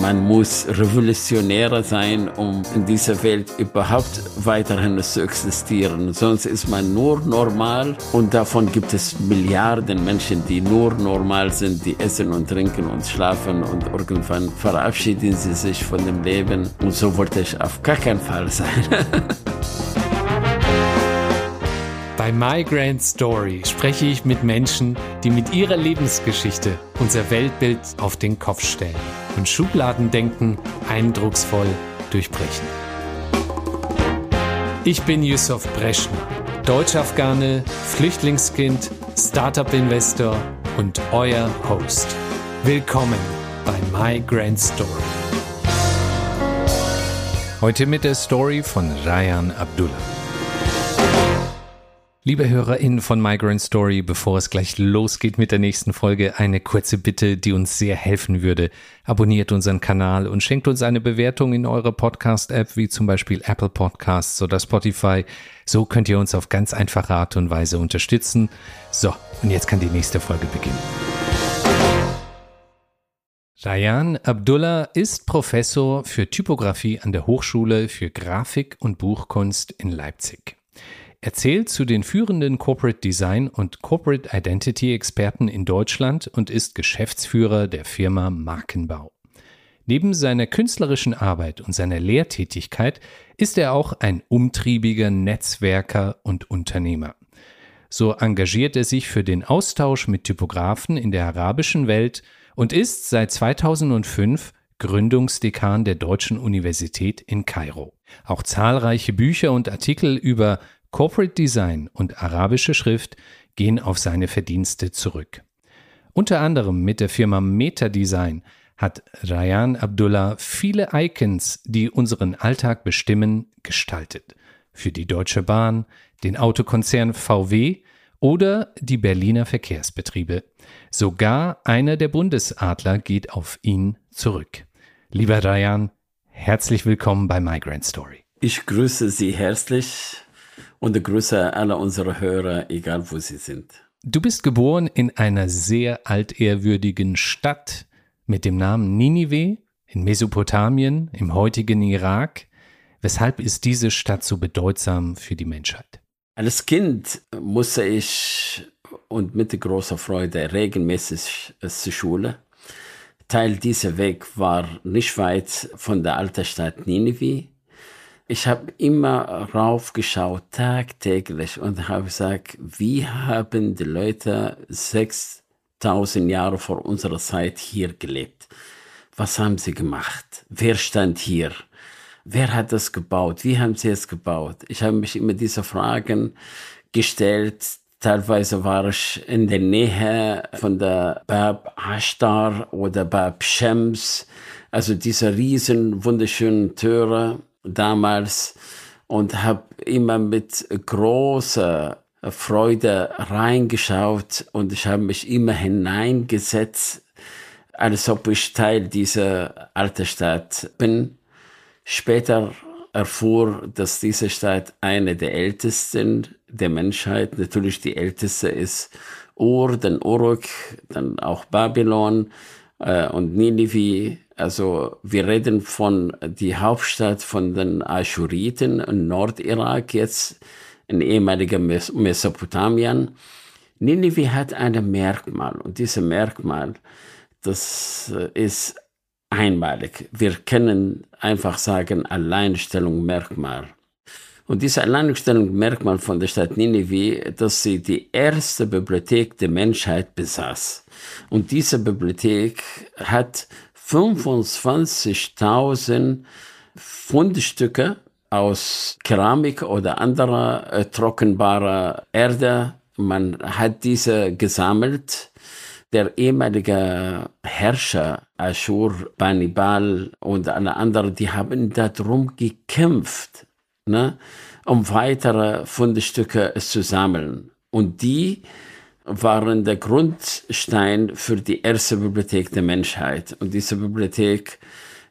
Man muss Revolutionärer sein, um in dieser Welt überhaupt weiterhin zu existieren. Sonst ist man nur normal und davon gibt es Milliarden Menschen, die nur normal sind, die essen und trinken und schlafen und irgendwann verabschieden sie sich von dem Leben. Und so wollte ich auf gar keinen Fall sein. Bei My Grand Story spreche ich mit Menschen, die mit ihrer Lebensgeschichte unser Weltbild auf den Kopf stellen und Schubladendenken eindrucksvoll durchbrechen. Ich bin Yusuf Breschner, Deutsch-Afghane, Flüchtlingskind, Startup-Investor und euer Host. Willkommen bei My Grand Story. Heute mit der Story von Ryan Abdullah. Liebe HörerInnen von Migrant Story, bevor es gleich losgeht mit der nächsten Folge, eine kurze Bitte, die uns sehr helfen würde. Abonniert unseren Kanal und schenkt uns eine Bewertung in eurer Podcast-App, wie zum Beispiel Apple Podcasts oder Spotify. So könnt ihr uns auf ganz einfache Art und Weise unterstützen. So, und jetzt kann die nächste Folge beginnen. Rayan Abdullah ist Professor für Typografie an der Hochschule für Grafik und Buchkunst in Leipzig. Er zählt zu den führenden Corporate Design und Corporate Identity Experten in Deutschland und ist Geschäftsführer der Firma Markenbau. Neben seiner künstlerischen Arbeit und seiner Lehrtätigkeit ist er auch ein umtriebiger Netzwerker und Unternehmer. So engagiert er sich für den Austausch mit Typografen in der arabischen Welt und ist seit 2005 Gründungsdekan der Deutschen Universität in Kairo. Auch zahlreiche Bücher und Artikel über Corporate Design und arabische Schrift gehen auf seine Verdienste zurück. Unter anderem mit der Firma Meta Design hat Rayan Abdullah viele Icons, die unseren Alltag bestimmen, gestaltet. Für die Deutsche Bahn, den Autokonzern VW oder die Berliner Verkehrsbetriebe. Sogar einer der Bundesadler geht auf ihn zurück. Lieber Rayan, herzlich willkommen bei Migrant Story. Ich grüße Sie herzlich und grüße alle unsere Hörer, egal wo sie sind. Du bist geboren in einer sehr altehrwürdigen Stadt mit dem Namen Ninive in Mesopotamien, im heutigen Irak. Weshalb ist diese Stadt so bedeutsam für die Menschheit? Als Kind musste ich und mit großer Freude regelmäßig zur Schule. Teil dieser Weg war nicht weit von der alten Stadt Ninive ich habe immer raufgeschaut, tagtäglich, und habe gesagt, wie haben die Leute 6000 Jahre vor unserer Zeit hier gelebt? Was haben sie gemacht? Wer stand hier? Wer hat das gebaut? Wie haben sie es gebaut? Ich habe mich immer diese Fragen gestellt. Teilweise war ich in der Nähe von der Bab Ashtar oder Bab Shems, also diese riesen wunderschönen Türe damals und habe immer mit großer Freude reingeschaut und ich habe mich immer hineingesetzt, als ob ich Teil dieser alten Stadt bin. Später erfuhr, dass diese Stadt eine der ältesten der Menschheit, natürlich die älteste ist Ur, dann Uruk, dann auch Babylon äh, und Ninive also wir reden von die Hauptstadt von den Aschuriten in Nordirak, jetzt in ehemaliger Mesopotamien. Ninive hat ein Merkmal und dieses Merkmal, das äh, ist einmalig. Wir können einfach sagen Alleinstellungsmerkmal. Und dieses Alleinstellungsmerkmal von der Stadt Ninive, dass sie die erste Bibliothek der Menschheit besaß. Und diese Bibliothek hat 25.000 Fundstücke aus Keramik oder anderer äh, trockenbarer Erde. Man hat diese gesammelt. Der ehemalige Herrscher Ashur, Banibal und alle anderen, die haben darum gekämpft, ne, um weitere Fundstücke zu sammeln. Und die waren der Grundstein für die erste Bibliothek der Menschheit. Und diese Bibliothek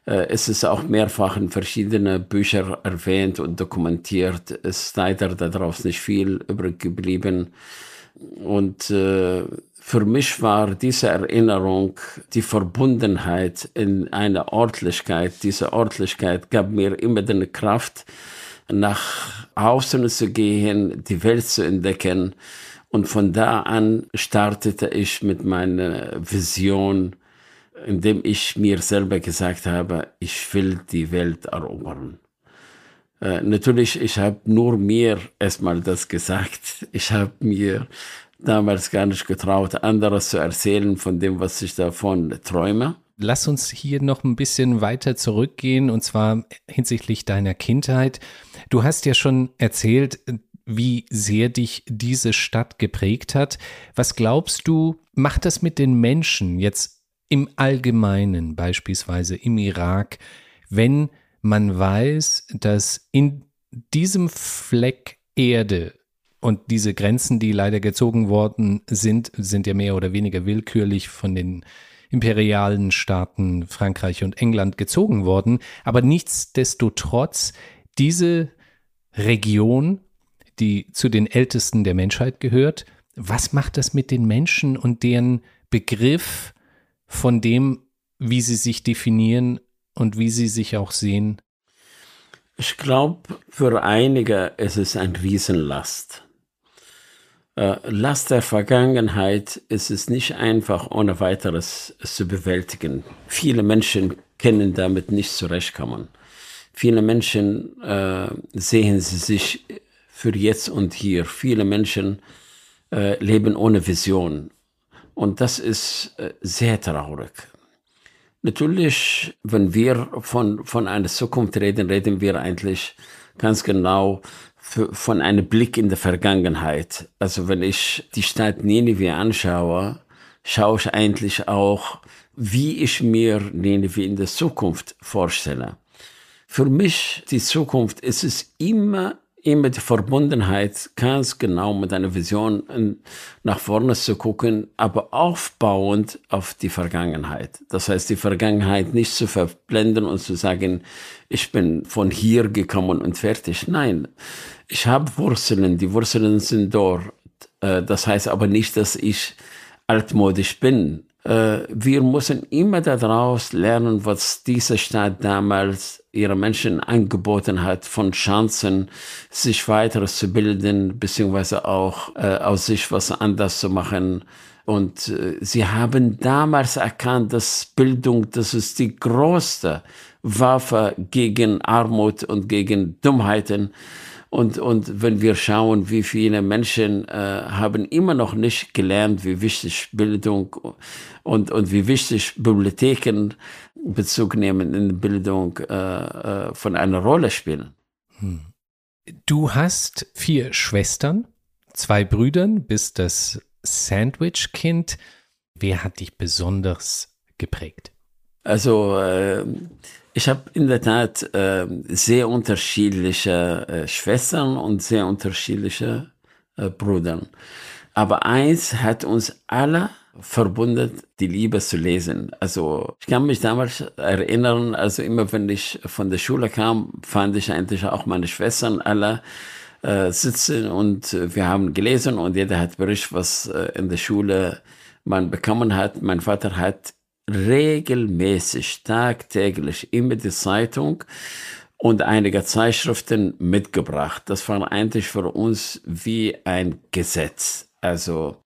äh, ist es auch mehrfach in verschiedenen Büchern erwähnt und dokumentiert. Es ist leider daraus nicht viel übrig geblieben. Und äh, für mich war diese Erinnerung die Verbundenheit in einer Örtlichkeit. Diese Örtlichkeit gab mir immer die Kraft, nach außen zu gehen, die Welt zu entdecken. Und von da an startete ich mit meiner Vision, indem ich mir selber gesagt habe, ich will die Welt erobern. Äh, natürlich, ich habe nur mir erstmal das gesagt. Ich habe mir damals gar nicht getraut, anderes zu erzählen von dem, was ich davon träume. Lass uns hier noch ein bisschen weiter zurückgehen und zwar hinsichtlich deiner Kindheit. Du hast ja schon erzählt, wie sehr dich diese Stadt geprägt hat. Was glaubst du, macht das mit den Menschen jetzt im Allgemeinen, beispielsweise im Irak, wenn man weiß, dass in diesem Fleck Erde und diese Grenzen, die leider gezogen worden sind, sind ja mehr oder weniger willkürlich von den imperialen Staaten Frankreich und England gezogen worden. Aber nichtsdestotrotz, diese Region, die zu den ältesten der Menschheit gehört, was macht das mit den Menschen und deren Begriff von dem, wie sie sich definieren und wie sie sich auch sehen? Ich glaube, für einige ist es ein Riesenlast. Äh, Last der Vergangenheit ist es nicht einfach ohne weiteres zu bewältigen. Viele Menschen können damit nicht zurechtkommen. Viele Menschen äh, sehen sie sich für jetzt und hier. Viele Menschen äh, leben ohne Vision. Und das ist äh, sehr traurig. Natürlich, wenn wir von, von einer Zukunft reden, reden wir eigentlich ganz genau für, von einem Blick in die Vergangenheit. Also wenn ich die Stadt Nineveh anschaue, schaue ich eigentlich auch, wie ich mir Nineveh in der Zukunft vorstelle. Für mich, die Zukunft, ist es immer immer die Verbundenheit ganz genau mit einer Vision nach vorne zu gucken, aber aufbauend auf die Vergangenheit. Das heißt, die Vergangenheit nicht zu verblenden und zu sagen, ich bin von hier gekommen und fertig. Nein, ich habe Wurzeln, die Wurzeln sind dort. Äh, das heißt aber nicht, dass ich altmodisch bin. Äh, wir müssen immer daraus lernen, was diese Stadt damals ihre Menschen angeboten hat, von Chancen, sich weiter zu bilden, beziehungsweise auch äh, aus sich was anders zu machen. Und äh, sie haben damals erkannt, dass Bildung, das ist die größte Waffe gegen Armut und gegen Dummheiten. Und, und wenn wir schauen, wie viele Menschen äh, haben immer noch nicht gelernt, wie wichtig Bildung und, und wie wichtig Bibliotheken Bezug nehmen in Bildung äh, äh, von einer Rolle spielen. Hm. Du hast vier Schwestern, zwei Brüdern, bist das Sandwich-Kind. Wer hat dich besonders geprägt? Also äh, ich habe in der Tat äh, sehr unterschiedliche äh, Schwestern und sehr unterschiedliche äh, Brüder. Aber eins hat uns alle verbunden, die Liebe zu lesen. Also ich kann mich damals erinnern, also immer wenn ich von der Schule kam, fand ich eigentlich auch meine Schwestern alle äh, sitzen und wir haben gelesen und jeder hat berichtet, was äh, in der Schule man bekommen hat. Mein Vater hat regelmäßig, tagtäglich immer die Zeitung und einige Zeitschriften mitgebracht. Das war eigentlich für uns wie ein Gesetz. Also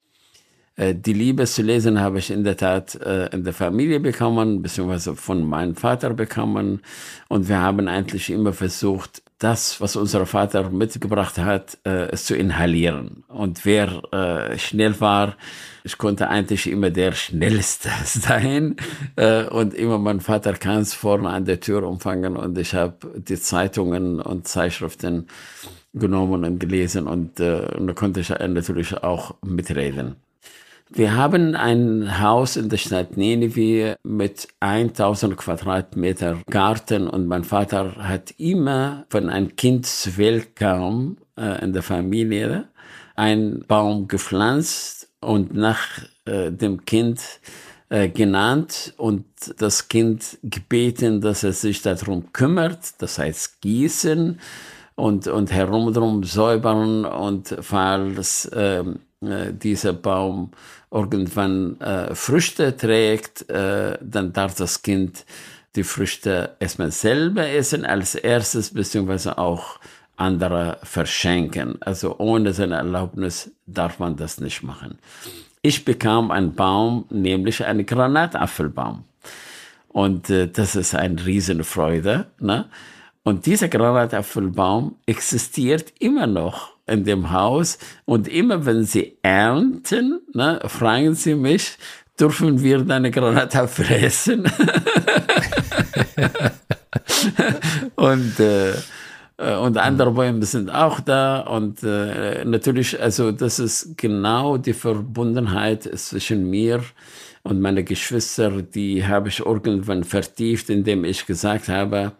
äh, die Liebe zu lesen habe ich in der Tat äh, in der Familie bekommen, beziehungsweise von meinem Vater bekommen. Und wir haben eigentlich immer versucht, das, was unser Vater mitgebracht hat, äh, zu inhalieren. Und wer schnell war, ich konnte eigentlich immer der Schnellste sein. Äh, und immer mein Vater kam vorne an der Tür umfangen und ich habe die Zeitungen und Zeitschriften genommen und gelesen und, äh, und da konnte ich natürlich auch mitreden. Wir haben ein Haus in der Stadt Nineveh mit 1000 Quadratmeter Garten und mein Vater hat immer, wenn ein Kind zur Welt kam äh, in der Familie, einen Baum gepflanzt und nach äh, dem Kind äh, genannt und das Kind gebeten, dass er sich darum kümmert, das heißt gießen und, und herumdrum säubern und falls ähm, äh, dieser Baum irgendwann äh, Früchte trägt, äh, dann darf das Kind die Früchte erstmal selber essen als erstes, beziehungsweise auch andere verschenken. Also ohne seine Erlaubnis darf man das nicht machen. Ich bekam einen Baum, nämlich einen Granatapfelbaum. Und äh, das ist eine Riesenfreude. Ne? Und dieser Granatapfelbaum existiert immer noch in dem Haus. Und immer wenn sie ernten, ne, fragen sie mich, dürfen wir deine Granatapfel essen? und äh, und andere Bäume sind auch da. Und äh, natürlich, also das ist genau die Verbundenheit zwischen mir und meine Geschwister, die habe ich irgendwann vertieft, indem ich gesagt habe,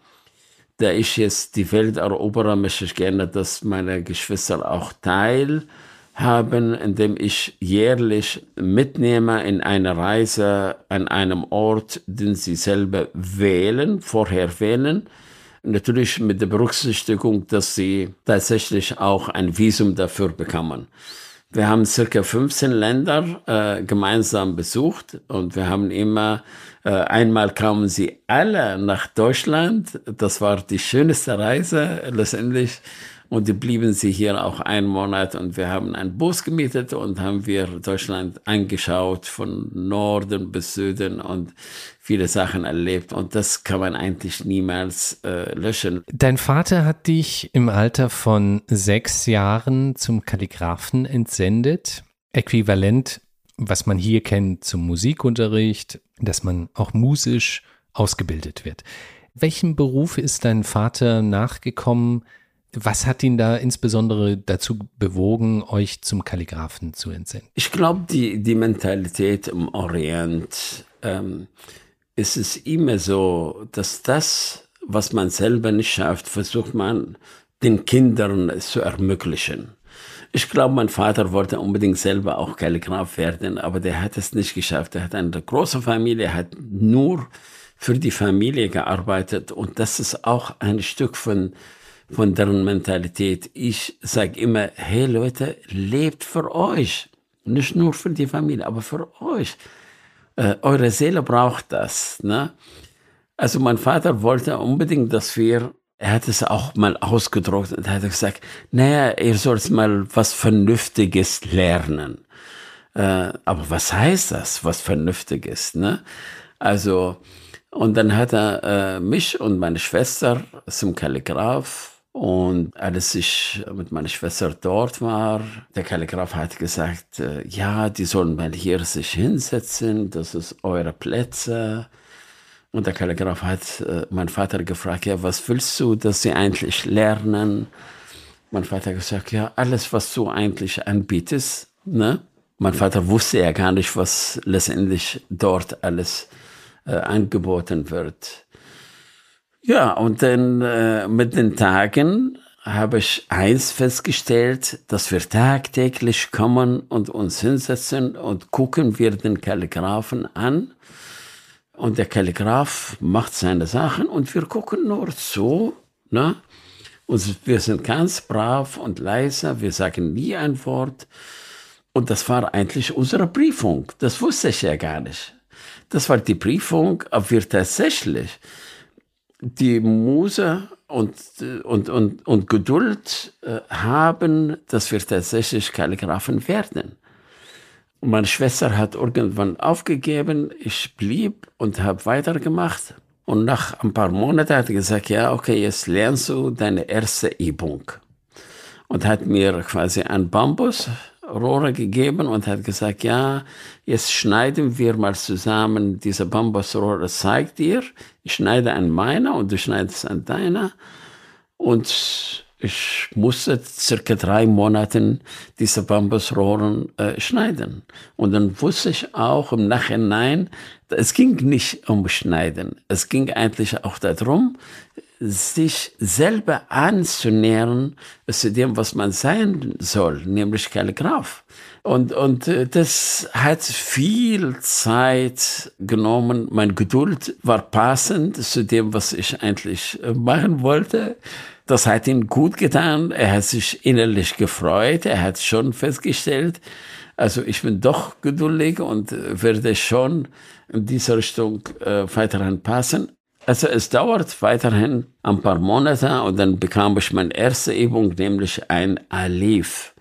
da ich jetzt die Welt erobere, möchte ich gerne, dass meine Geschwister auch teilhaben, indem ich jährlich mitnehme in eine Reise an einem Ort, den sie selber wählen, vorher wählen Natürlich mit der Berücksichtigung, dass sie tatsächlich auch ein Visum dafür bekommen. Wir haben circa 15 Länder äh, gemeinsam besucht und wir haben immer, äh, einmal kamen sie alle nach Deutschland. Das war die schönste Reise letztendlich. Und die blieben sie hier auch einen Monat und wir haben einen Bus gemietet und haben wir Deutschland angeschaut von Norden bis Süden und viele Sachen erlebt. Und das kann man eigentlich niemals äh, löschen. Dein Vater hat dich im Alter von sechs Jahren zum Kalligraphen entsendet. Äquivalent, was man hier kennt zum Musikunterricht, dass man auch musisch ausgebildet wird. Welchem Beruf ist dein Vater nachgekommen? Was hat ihn da insbesondere dazu bewogen, euch zum Kalligraphen zu entsenden? Ich glaube, die, die Mentalität im Orient ähm, ist es immer so, dass das, was man selber nicht schafft, versucht man den Kindern zu ermöglichen. Ich glaube, mein Vater wollte unbedingt selber auch Kalligraph werden, aber der hat es nicht geschafft. Er hat eine große Familie, hat nur für die Familie gearbeitet und das ist auch ein Stück von von deren Mentalität. Ich sage immer, hey Leute, lebt für euch. Nicht nur für die Familie, aber für euch. Äh, eure Seele braucht das. Ne? Also mein Vater wollte unbedingt, dass wir, er hat es auch mal ausgedruckt und hat gesagt, naja, ihr sollt mal was Vernünftiges lernen. Äh, aber was heißt das, was Vernünftiges? Ne? Also, und dann hat er äh, mich und meine Schwester zum Kalligraph und als ich mit meiner Schwester dort war, der Kalligraph hat gesagt, äh, ja, die sollen mal hier sich hinsetzen, das ist eure Plätze. Und der Kalligraph hat äh, mein Vater gefragt, ja, was willst du, dass sie eigentlich lernen? Mein Vater hat gesagt, ja, alles, was du eigentlich anbietest. Ne? Mein Vater wusste ja gar nicht, was letztendlich dort alles äh, angeboten wird. Ja, und dann äh, mit den Tagen habe ich eins festgestellt, dass wir tagtäglich kommen und uns hinsetzen und gucken wir den Kalligraphen an. Und der Kalligraph macht seine Sachen und wir gucken nur zu. Ne? Und wir sind ganz brav und leise, wir sagen nie ein Wort. Und das war eigentlich unsere Prüfung. Das wusste ich ja gar nicht. Das war die Prüfung, ob wir tatsächlich die Muse und, und, und, und Geduld äh, haben, dass wir tatsächlich Kalligraphen werden. Meine Schwester hat irgendwann aufgegeben, ich blieb und habe weitergemacht. Und nach ein paar Monaten hat sie gesagt, ja, okay, jetzt lernst du deine erste Übung. Und hat mir quasi ein Bambus Rohre gegeben und hat gesagt, ja, jetzt schneiden wir mal zusammen diese Bambusrohre, zeigt dir, ich schneide an meiner und du schneidest an deiner. Und ich musste circa drei Monate diese Bambusrohren äh, schneiden. Und dann wusste ich auch im Nachhinein, es ging nicht um Schneiden. Es ging eigentlich auch darum, sich selber anzunähern zu dem, was man sein soll, nämlich Kalligraph. Und, und äh, das hat viel Zeit genommen. Mein Geduld war passend zu dem, was ich eigentlich äh, machen wollte. Das hat ihn gut getan. Er hat sich innerlich gefreut. Er hat schon festgestellt, also ich bin doch geduldig und werde schon in diese Richtung äh, weiterhin passen. Also es dauert weiterhin ein paar Monate und dann bekam ich meine erste Übung, nämlich ein Alif.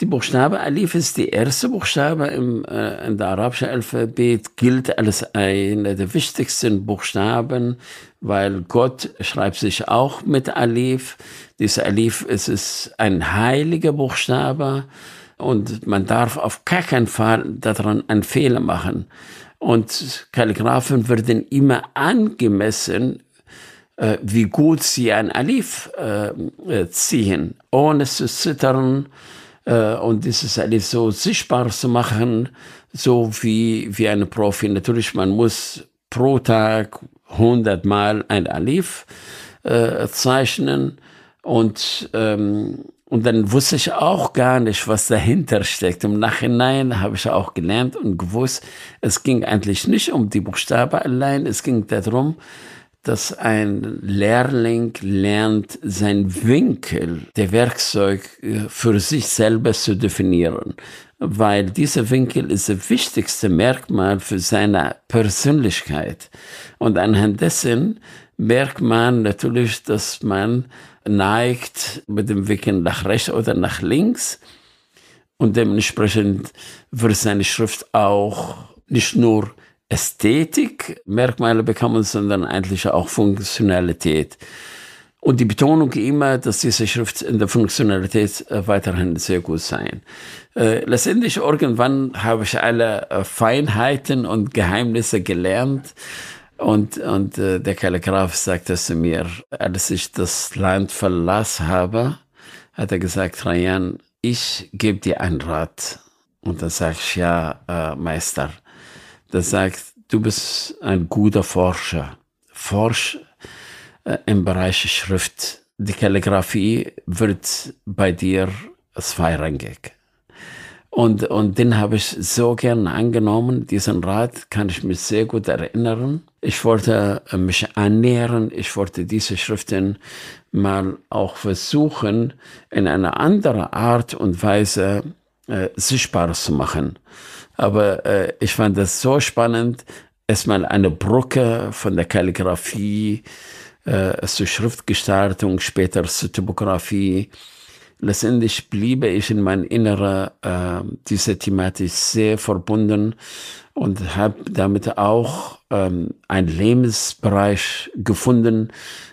Die Buchstabe Alif ist die erste Buchstabe im äh, in der arabischen Alphabet, gilt als einer der wichtigsten Buchstaben, weil Gott schreibt sich auch mit Alif. Dieser Alif ist, ist ein heiliger Buchstabe und man darf auf keinen Fall daran einen Fehler machen. Und Kalligraphen werden immer angemessen, äh, wie gut sie ein Alif äh, äh, ziehen, ohne zu zittern äh, und dieses Alif so sichtbar zu machen, so wie, wie ein Profi. Natürlich, man muss pro Tag hundertmal ein Alif äh, zeichnen und ähm, und dann wusste ich auch gar nicht, was dahinter steckt. Im Nachhinein habe ich auch gelernt und gewusst, es ging eigentlich nicht um die Buchstaben allein, es ging darum, dass ein Lehrling lernt, sein Winkel, der Werkzeug äh, für sich selber zu definieren. Weil dieser Winkel ist das wichtigste Merkmal für seine Persönlichkeit. Und anhand dessen merkt man natürlich, dass man neigt mit dem Winkel nach rechts oder nach links. Und dementsprechend wird seine Schrift auch nicht nur Ästhetik-Merkmale bekommen, sondern eigentlich auch Funktionalität. Und die Betonung immer, dass diese Schrift in der Funktionalität äh, weiterhin sehr gut sein. Äh, letztendlich irgendwann habe ich alle äh, Feinheiten und Geheimnisse gelernt und, und äh, der Kalligraph sagte zu mir, als ich das Land verlassen habe, hat er gesagt, Rayan, ich gebe dir einen Rat. Und dann sag ich, ja, äh, Meister. Der sagt, du bist ein guter Forscher. Forsch äh, im Bereich Schrift. Die Kalligraphie wird bei dir zweirangig. Und, und den habe ich so gern angenommen. Diesen Rat kann ich mich sehr gut erinnern. Ich wollte äh, mich annähern. Ich wollte diese Schriften mal auch versuchen, in einer anderen Art und Weise äh, sichtbar zu machen. Aber äh, ich fand das so spannend, erstmal eine Brücke von der Kalligraphie äh, zur Schriftgestaltung, später zur Typografie letztendlich bliebe ich in mein Innerer äh, dieser Thematik sehr verbunden und habe damit auch ähm, einen Lebensbereich gefunden,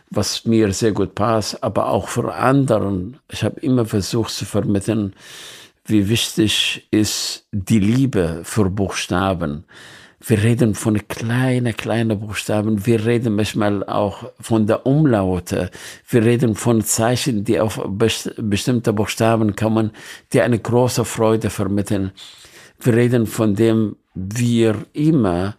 was mir sehr gut passt, aber auch für anderen. Ich habe immer versucht zu vermitteln, wie wichtig ist die Liebe für Buchstaben wir reden von kleinen, kleinen Buchstaben. Wir reden manchmal auch von der Umlaute. Wir reden von Zeichen, die auf best bestimmte Buchstaben kommen, die eine große Freude vermitteln. Wir reden von dem, wir immer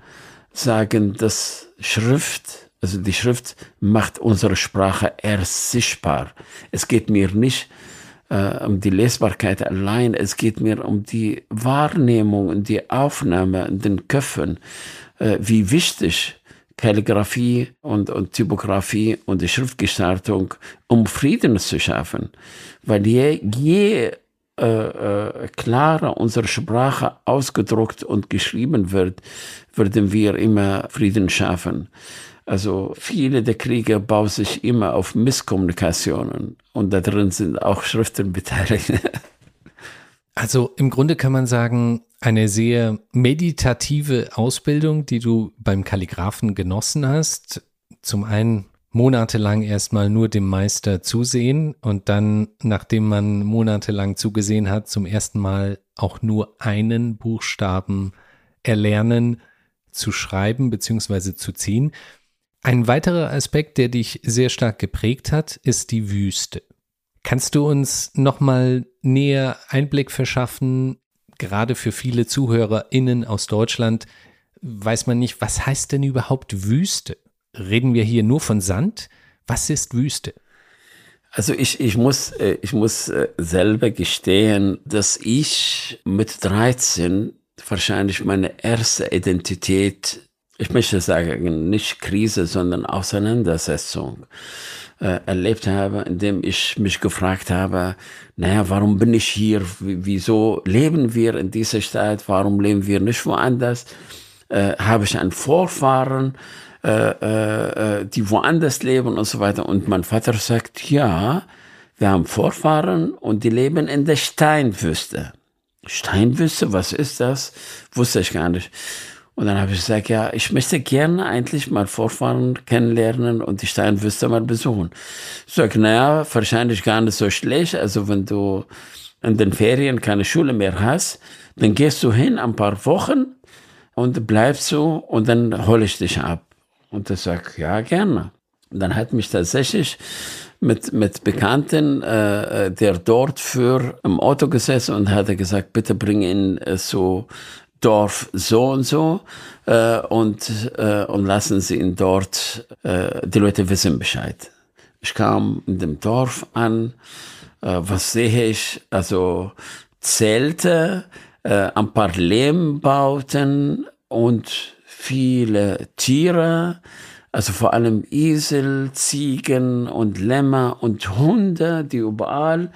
sagen, dass Schrift, also die Schrift macht unsere Sprache erst sichtbar. Es geht mir nicht äh, um die Lesbarkeit allein, es geht mir um die Wahrnehmung und die Aufnahme in den Köpfen, äh, wie wichtig Kalligraphie und, und Typografie und die Schriftgestaltung, um Frieden zu schaffen. Weil je, je äh, äh, klarer unsere Sprache ausgedruckt und geschrieben wird, werden wir immer Frieden schaffen. Also viele der Kriege bauen sich immer auf Misskommunikationen und da drin sind auch Schriften beteiligt. Also im Grunde kann man sagen, eine sehr meditative Ausbildung, die du beim Kalligraphen genossen hast. Zum einen monatelang erstmal nur dem Meister zusehen und dann, nachdem man monatelang zugesehen hat, zum ersten Mal auch nur einen Buchstaben erlernen, zu schreiben bzw. zu ziehen. Ein weiterer Aspekt, der dich sehr stark geprägt hat, ist die Wüste. Kannst du uns nochmal näher Einblick verschaffen? Gerade für viele ZuhörerInnen aus Deutschland weiß man nicht, was heißt denn überhaupt Wüste? Reden wir hier nur von Sand? Was ist Wüste? Also ich, ich muss, äh, ich muss äh, selber gestehen, dass ich mit 13 wahrscheinlich meine erste Identität ich möchte sagen, nicht Krise, sondern Auseinandersetzung äh, erlebt habe, indem ich mich gefragt habe, naja, warum bin ich hier? wieso leben wir in dieser Stadt? Warum leben wir nicht woanders? Äh, habe ich einen Vorfahren, äh, äh, äh, die woanders leben und so weiter? Und mein Vater sagt, ja, wir haben Vorfahren und die leben in der Steinwüste. Steinwüste, was ist das? Wusste ich gar nicht. Und dann habe ich gesagt, ja, ich möchte gerne eigentlich mal Vorfahren kennenlernen und die Steinwüste mal besuchen. Ich sage, naja, wahrscheinlich gar nicht so schlecht. Also wenn du in den Ferien keine Schule mehr hast, dann gehst du hin ein paar Wochen und bleibst so und dann hole ich dich ab. Und ich sage, ja, gerne. Und dann hat mich tatsächlich mit, mit Bekannten, äh, der dort für im Auto gesessen und hatte gesagt, bitte bring ihn äh, so Dorf so und so äh, und, äh, und lassen Sie ihn dort, äh, die Leute wissen Bescheid. Ich kam in dem Dorf an, äh, was sehe ich? Also Zelte, äh, ein paar Lehmbauten und viele Tiere, also vor allem Esel, Ziegen und Lämmer und Hunde, die überall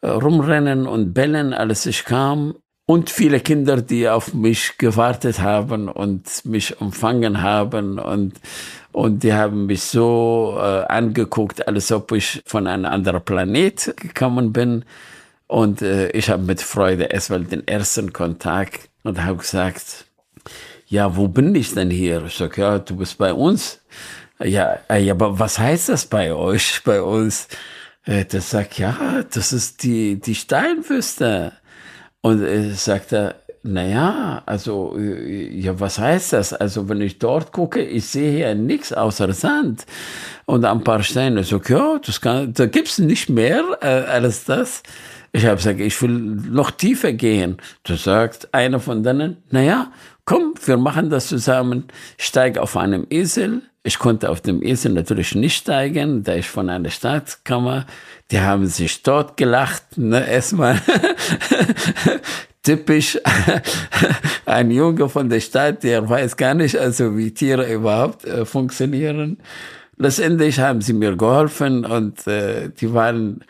äh, rumrennen und bellen, als ich kam und viele Kinder, die auf mich gewartet haben und mich empfangen haben und und die haben mich so äh, angeguckt, als ob ich von einem anderen Planet gekommen bin. Und äh, ich habe mit Freude erstmal den ersten Kontakt und habe gesagt, ja, wo bin ich denn hier? Ich sage, ja, du bist bei uns. Ja, äh, ja, aber was heißt das bei euch, bei uns? Äh, das sagt, ja, das ist die, die Steinwüste. Und äh, sagt er, naja, also, äh, ja, was heißt das? Also, wenn ich dort gucke, ich sehe hier nichts außer Sand und ein paar Steine. So, ja, das kann, da gibt's nicht mehr äh, als das. Ich habe gesagt, ich will noch tiefer gehen. Da sagt einer von denen, naja, komm, wir machen das zusammen. Steig auf einem Esel. Ich konnte auf dem Esel natürlich nicht steigen, da ich von einer Stadt komme. Die haben sich dort gelacht, ne, erstmal. Typisch ein Junge von der Stadt, der weiß gar nicht, also wie Tiere überhaupt äh, funktionieren. Letztendlich haben sie mir geholfen und äh, die waren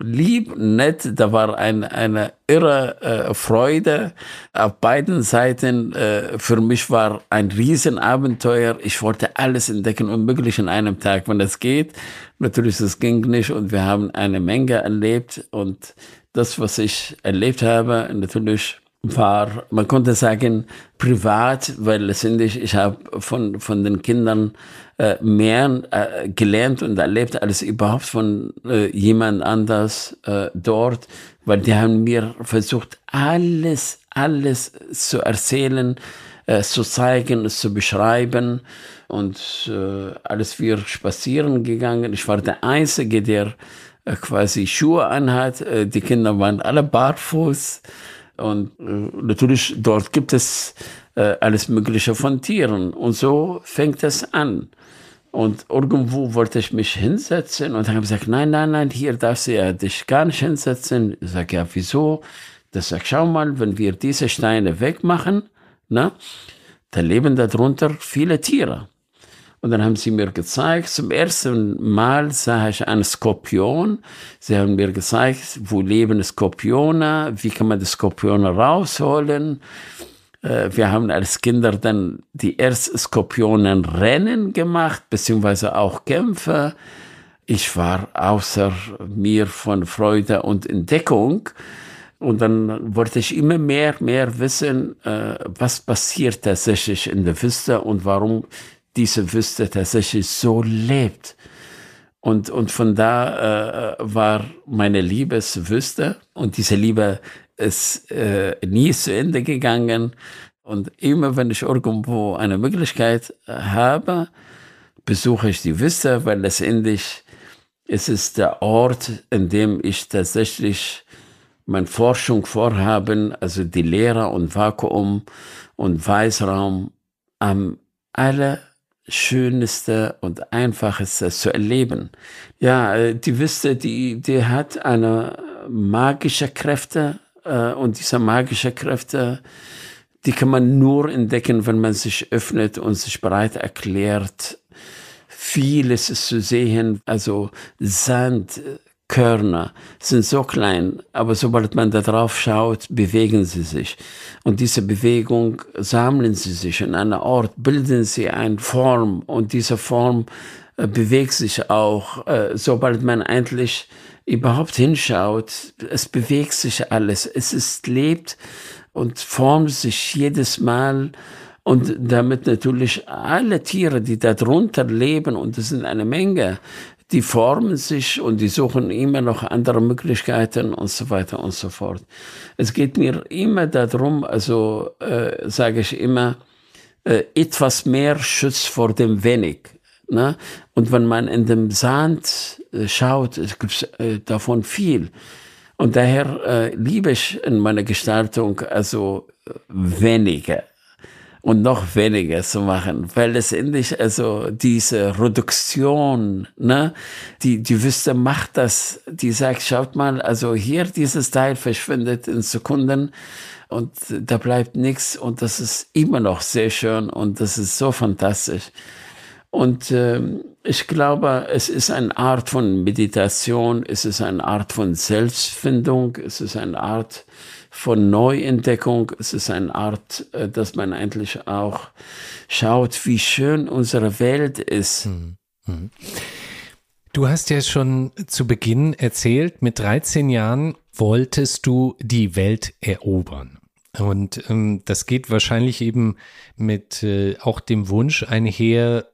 lieb, nett. Da war ein, eine irre äh, Freude auf beiden Seiten. Äh, für mich war ein Riesenabenteuer. Ich wollte alles entdecken, unmöglich in einem Tag, wenn es geht. Natürlich, es ging nicht und wir haben eine Menge erlebt und das, was ich erlebt habe, natürlich war, man konnte sagen, privat, weil letztendlich ich habe von, von den Kindern äh, mehr äh, gelernt und erlebt als überhaupt von äh, jemand anders äh, dort, weil die haben mir versucht, alles, alles zu erzählen, äh, zu zeigen, zu beschreiben und äh, alles wir spazieren gegangen. Ich war der Einzige, der äh, quasi Schuhe anhat. Äh, die Kinder waren alle barfuß. Und äh, natürlich dort gibt es äh, alles Mögliche von Tieren. Und so fängt es an. Und irgendwo wollte ich mich hinsetzen und habe gesagt, nein, nein, nein, hier darfst du ja dich gar nicht hinsetzen. Ich sage, ja, wieso? Das sag, schau mal, wenn wir diese Steine wegmachen, na, da leben darunter viele Tiere. Und dann haben sie mir gezeigt, zum ersten Mal sah ich einen Skorpion. Sie haben mir gezeigt, wo leben Skorpione, wie kann man die Skorpione rausholen. Äh, wir haben als Kinder dann die ersten Skorpionenrennen gemacht, beziehungsweise auch Kämpfe. Ich war außer mir von Freude und Entdeckung. Und dann wollte ich immer mehr, mehr wissen, äh, was passiert tatsächlich in der Wüste und warum diese Wüste tatsächlich so lebt. Und, und von da äh, war meine Liebeswüste und diese Liebe ist äh, nie zu Ende gegangen. Und immer wenn ich irgendwo eine Möglichkeit äh, habe, besuche ich die Wüste, weil letztendlich ist es der Ort, in dem ich tatsächlich mein Forschung vorhaben, also die Lehre und Vakuum und Weißraum am aller Schönste und Einfachste zu erleben. Ja, äh, die Wüste, die, die hat eine magische Kräfte äh, und diese magische Kräfte, die kann man nur entdecken, wenn man sich öffnet und sich bereit erklärt, vieles zu sehen. Also Sand, Körner sind so klein, aber sobald man da drauf schaut, bewegen sie sich. Und diese Bewegung sammeln sie sich in einer Ort, bilden sie eine Form und diese Form äh, bewegt sich auch, äh, sobald man endlich überhaupt hinschaut. Es bewegt sich alles. Es ist lebt und formt sich jedes Mal und damit natürlich alle Tiere, die darunter leben, und es sind eine Menge, die formen sich und die suchen immer noch andere Möglichkeiten und so weiter und so fort. Es geht mir immer darum, also äh, sage ich immer, äh, etwas mehr Schutz vor dem wenig. Ne? Und wenn man in dem Sand äh, schaut, es gibt äh, davon viel. Und daher äh, liebe ich in meiner Gestaltung also äh, weniger und noch weniger zu machen, weil letztendlich also diese Reduktion, ne, die die Wüste macht das, die sagt, schaut mal, also hier dieses Teil verschwindet in Sekunden und da bleibt nichts und das ist immer noch sehr schön und das ist so fantastisch. Und ähm, ich glaube, es ist eine Art von Meditation, es ist eine Art von Selbstfindung, es ist eine Art von Neuentdeckung. Es ist eine Art, äh, dass man eigentlich auch schaut, wie schön unsere Welt ist. Hm, hm. Du hast ja schon zu Beginn erzählt, mit 13 Jahren wolltest du die Welt erobern. Und ähm, das geht wahrscheinlich eben mit äh, auch dem Wunsch einher,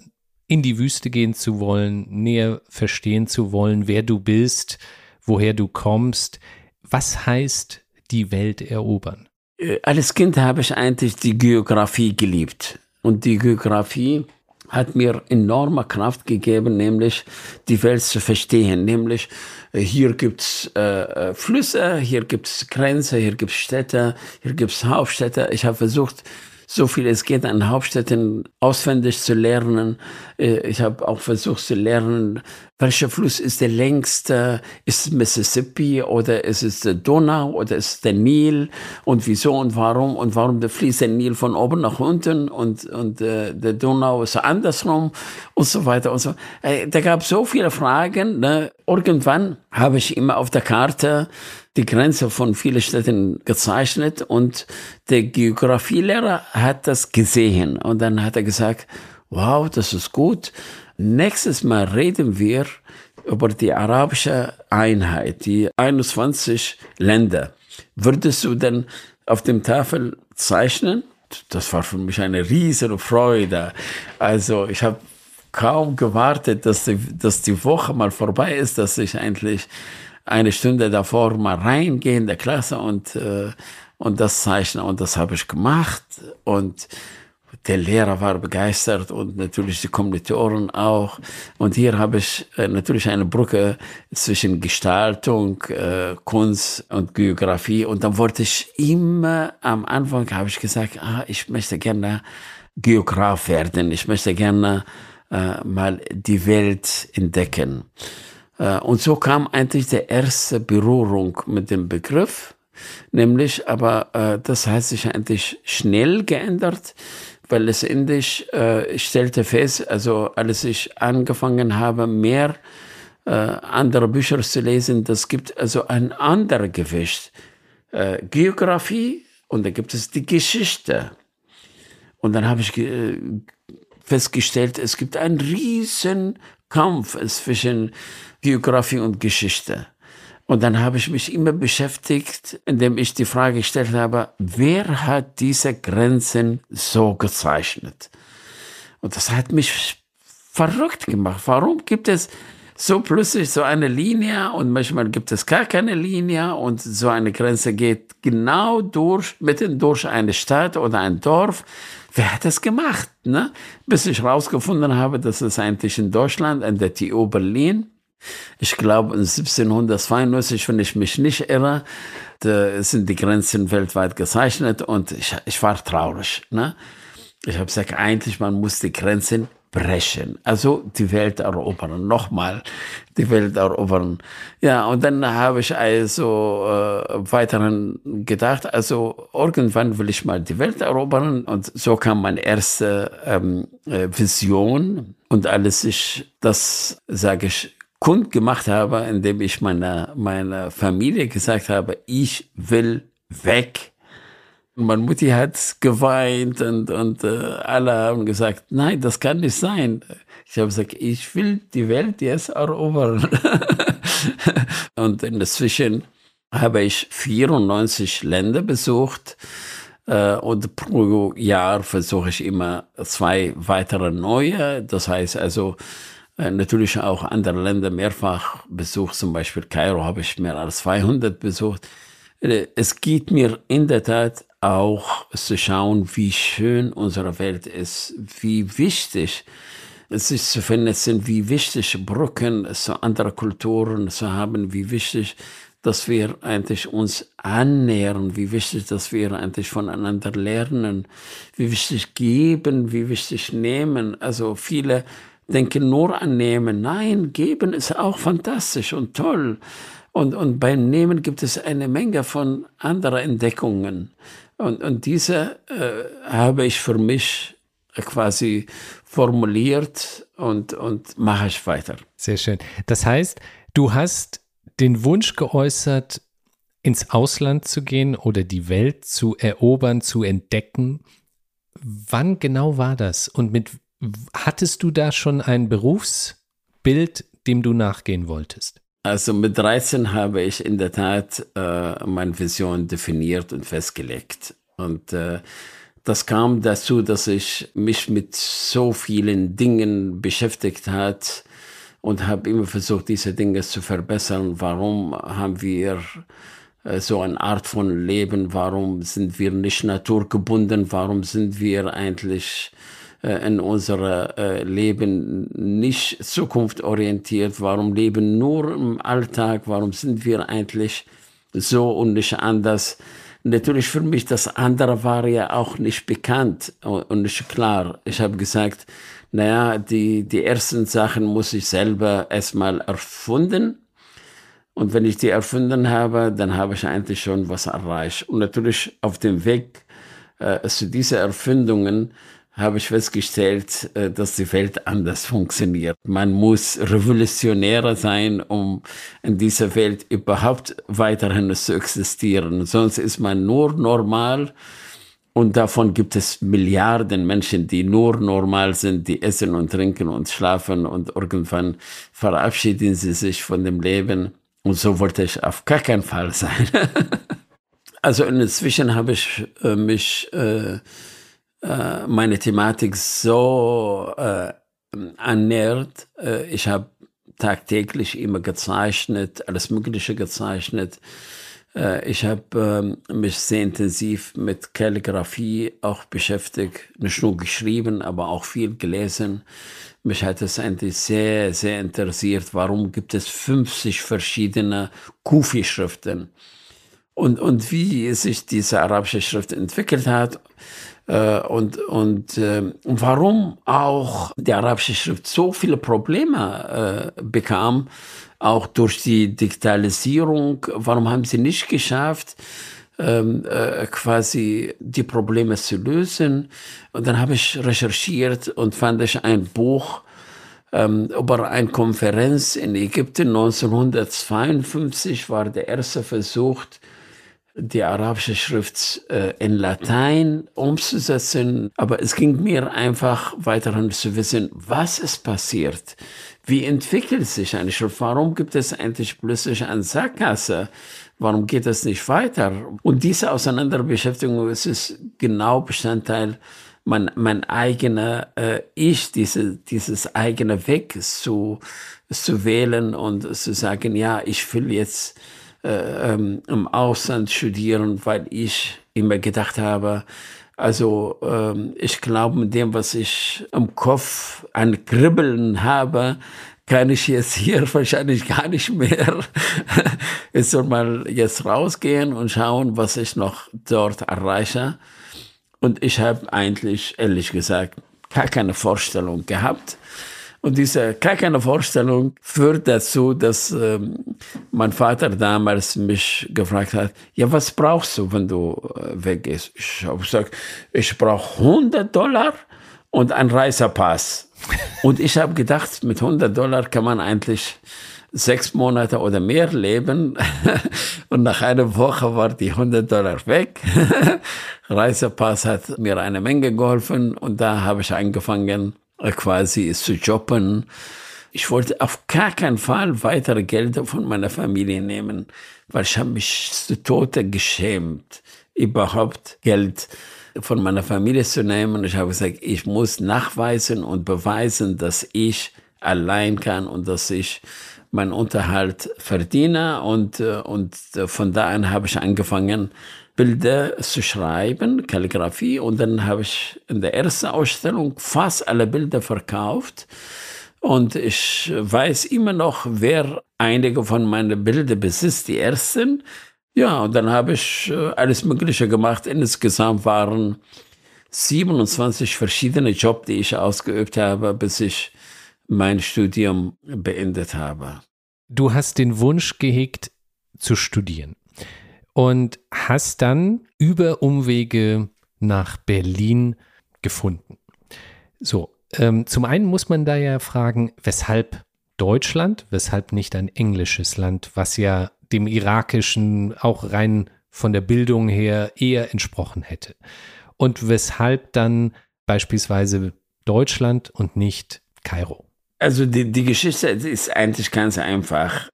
in die Wüste gehen zu wollen, näher verstehen zu wollen, wer du bist, woher du kommst. Was heißt die Welt erobern? Äh, als Kind habe ich eigentlich die Geografie geliebt. Und die Geografie hat mir enorme Kraft gegeben, nämlich die Welt zu verstehen. Nämlich äh, hier gibt's äh, äh, Flüsse, hier gibt's Grenzen, hier gibt's Städte, hier gibt's Hauptstädte. Ich habe versucht, so viel es geht an Hauptstädten auswendig zu lernen. Äh, ich habe auch versucht zu lernen, welcher Fluss ist der längste? Ist es Mississippi oder ist es der Donau oder ist es der Nil? Und wieso und warum? Und warum fließt der Nil von oben nach unten und, und äh, der Donau ist andersrum und so weiter und so. Äh, da gab so viele Fragen. Ne? Irgendwann habe ich immer auf der Karte die Grenze von vielen Städten gezeichnet und der Geografielehrer hat das gesehen und dann hat er gesagt, wow, das ist gut. Nächstes Mal reden wir über die arabische Einheit, die 21 Länder. Würdest du denn auf dem Tafel zeichnen? Das war für mich eine riesige Freude. Also ich habe kaum gewartet, dass die, dass die Woche mal vorbei ist, dass ich eigentlich eine Stunde davor mal reingehe in der Klasse und, äh, und das zeichne. Und das habe ich gemacht. Und der Lehrer war begeistert und natürlich die Kommilitonen auch. Und hier habe ich äh, natürlich eine Brücke zwischen Gestaltung, äh, Kunst und Geografie. Und dann wollte ich immer am Anfang habe ich gesagt, ah, ich möchte gerne Geograf werden. Ich möchte gerne äh, mal die Welt entdecken. Äh, und so kam eigentlich die erste Berührung mit dem Begriff, nämlich, aber äh, das hat sich eigentlich schnell geändert, weil letztendlich äh, ich stellte fest, also als ich angefangen habe, mehr andere Bücher zu lesen, das gibt also ein anderes Gewicht. Geografie und da gibt es die Geschichte. Und dann habe ich festgestellt, es gibt einen riesen Kampf zwischen Geografie und Geschichte. Und dann habe ich mich immer beschäftigt, indem ich die Frage gestellt habe, wer hat diese Grenzen so gezeichnet? Und das hat mich verrückt gemacht. Warum gibt es so plötzlich so eine Linie und manchmal gibt es gar keine Linie und so eine Grenze geht genau durch, mitten durch eine Stadt oder ein Dorf. Wer hat das gemacht? Ne? Bis ich herausgefunden habe, dass es eigentlich in Deutschland, an der TU Berlin, ich glaube, in 1792, wenn ich mich nicht irre, sind die Grenzen weltweit gezeichnet und ich, ich war traurig. Ne? Ich habe gesagt, eigentlich, man muss die Grenzen brechen. Also die Welt erobern, nochmal die Welt erobern. Ja, und dann habe ich also äh, weiterhin gedacht, also irgendwann will ich mal die Welt erobern. Und so kam meine erste ähm, äh, Vision und alles ich das, sage ich, kund gemacht habe, indem ich meiner meiner Familie gesagt habe, ich will weg meine Mutti hat geweint und, und äh, alle haben gesagt, nein, das kann nicht sein. Ich habe gesagt, ich will die Welt jetzt erobern. und inzwischen habe ich 94 Länder besucht äh, und pro Jahr versuche ich immer zwei weitere neue. Das heißt also äh, natürlich auch andere Länder mehrfach besucht. Zum Beispiel Kairo habe ich mehr als 200 besucht. Äh, es geht mir in der Tat auch zu schauen, wie schön unsere Welt ist, wie wichtig es ist zu vernetzen, wie wichtig Brücken zu anderen Kulturen zu haben, wie wichtig, dass wir eigentlich uns annähern, wie wichtig, dass wir eigentlich voneinander lernen, wie wichtig geben, wie wichtig nehmen. Also viele denken nur an nehmen. Nein, geben ist auch fantastisch und toll. Und, und beim Nehmen gibt es eine Menge von anderen Entdeckungen. Und, und diese äh, habe ich für mich quasi formuliert und, und mache ich weiter. Sehr schön. Das heißt, du hast den Wunsch geäußert, ins Ausland zu gehen oder die Welt zu erobern, zu entdecken. Wann genau war das? Und mit hattest du da schon ein Berufsbild, dem du nachgehen wolltest? Also mit 13 habe ich in der Tat äh, meine Vision definiert und festgelegt. Und äh, das kam dazu, dass ich mich mit so vielen Dingen beschäftigt hat und habe immer versucht, diese Dinge zu verbessern. Warum haben wir äh, so eine Art von Leben? Warum sind wir nicht naturgebunden? Warum sind wir eigentlich in unserem äh, Leben nicht zukunftsorientiert? Warum leben nur im Alltag? Warum sind wir eigentlich so und nicht anders? Natürlich für mich, das andere war ja auch nicht bekannt und nicht klar. Ich habe gesagt, naja, die, die ersten Sachen muss ich selber erstmal erfunden. Und wenn ich die erfunden habe, dann habe ich eigentlich schon was erreicht. Und natürlich auf dem Weg äh, zu diesen Erfindungen habe ich festgestellt, äh, dass die Welt anders funktioniert. Man muss revolutionärer sein, um in dieser Welt überhaupt weiterhin zu existieren. Sonst ist man nur normal. Und davon gibt es Milliarden Menschen, die nur normal sind, die essen und trinken und schlafen und irgendwann verabschieden sie sich von dem Leben. Und so wollte ich auf gar keinen Fall sein. also inzwischen habe ich äh, mich äh, äh, meine Thematik so äh, ernährt. Äh, ich habe tagtäglich immer gezeichnet, alles Mögliche gezeichnet. Äh, ich habe ähm, mich sehr intensiv mit Kalligrafie auch beschäftigt, nicht nur geschrieben, aber auch viel gelesen. Mich hat es eigentlich sehr, sehr interessiert, warum gibt es 50 verschiedene Kufi-Schriften und, und wie sich diese arabische Schrift entwickelt hat und, und, äh, warum auch die arabische Schrift so viele Probleme äh, bekam, auch durch die Digitalisierung. Warum haben sie nicht geschafft, ähm, äh, quasi die Probleme zu lösen? Und dann habe ich recherchiert und fand ich ein Buch ähm, über eine Konferenz in Ägypten 1952 war der erste Versuch, die arabische Schrift äh, in Latein umzusetzen. Aber es ging mir einfach weiterhin zu wissen, was ist passiert? Wie entwickelt sich eine Schrift? Warum gibt es eigentlich plötzlich eine Sackgasse? Warum geht es nicht weiter? Und diese Auseinanderbeschäftigung ist genau Bestandteil mein, mein eigener äh, Ich, diese, dieses eigene Weg zu, zu wählen und zu sagen, ja, ich will jetzt äh, ähm, im Ausland studieren, weil ich immer gedacht habe, also ähm, ich glaube, mit dem, was ich im Kopf an Kribbeln habe, kann ich jetzt hier wahrscheinlich gar nicht mehr. ich soll mal jetzt rausgehen und schauen, was ich noch dort erreiche. Und ich habe eigentlich, ehrlich gesagt, gar keine Vorstellung gehabt. Und diese gar keine Vorstellung führt dazu, dass ähm, mein Vater damals mich gefragt hat, ja, was brauchst du, wenn du äh, weggehst? Ich habe gesagt, ich brauche 100 Dollar und einen Reisepass. und ich habe gedacht, mit 100 Dollar kann man eigentlich sechs Monate oder mehr leben. und nach einer Woche war die 100 Dollar weg. Reisepass hat mir eine Menge geholfen und da habe ich angefangen, quasi zu jobben. Ich wollte auf gar keinen Fall weitere Gelder von meiner Familie nehmen, weil ich habe mich zu Tode geschämt, überhaupt Geld von meiner Familie zu nehmen. Ich habe gesagt, ich muss nachweisen und beweisen, dass ich allein kann und dass ich meinen Unterhalt verdiene. Und, äh, und von da an habe ich angefangen, Bilder zu schreiben, Kalligrafie. Und dann habe ich in der ersten Ausstellung fast alle Bilder verkauft. Und ich weiß immer noch, wer einige von meinen Bildern besitzt, die ersten. Ja, und dann habe ich äh, alles Mögliche gemacht. Insgesamt waren 27 verschiedene Jobs, die ich ausgeübt habe, bis ich mein Studium beendet habe. Du hast den Wunsch gehegt zu studieren und hast dann über Umwege nach Berlin gefunden. So, ähm, zum einen muss man da ja fragen, weshalb Deutschland, weshalb nicht ein englisches Land, was ja dem irakischen auch rein von der Bildung her eher entsprochen hätte. Und weshalb dann beispielsweise Deutschland und nicht Kairo? Also die, die Geschichte ist eigentlich ganz einfach.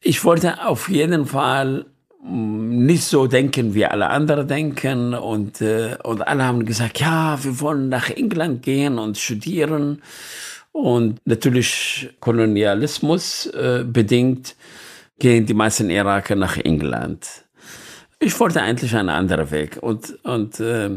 Ich wollte auf jeden Fall nicht so denken, wie alle anderen denken. Und, äh, und alle haben gesagt, ja, wir wollen nach England gehen und studieren. Und natürlich Kolonialismus äh, bedingt gehen die meisten Iraker nach England. Ich wollte eigentlich einen anderen Weg. Und, und äh,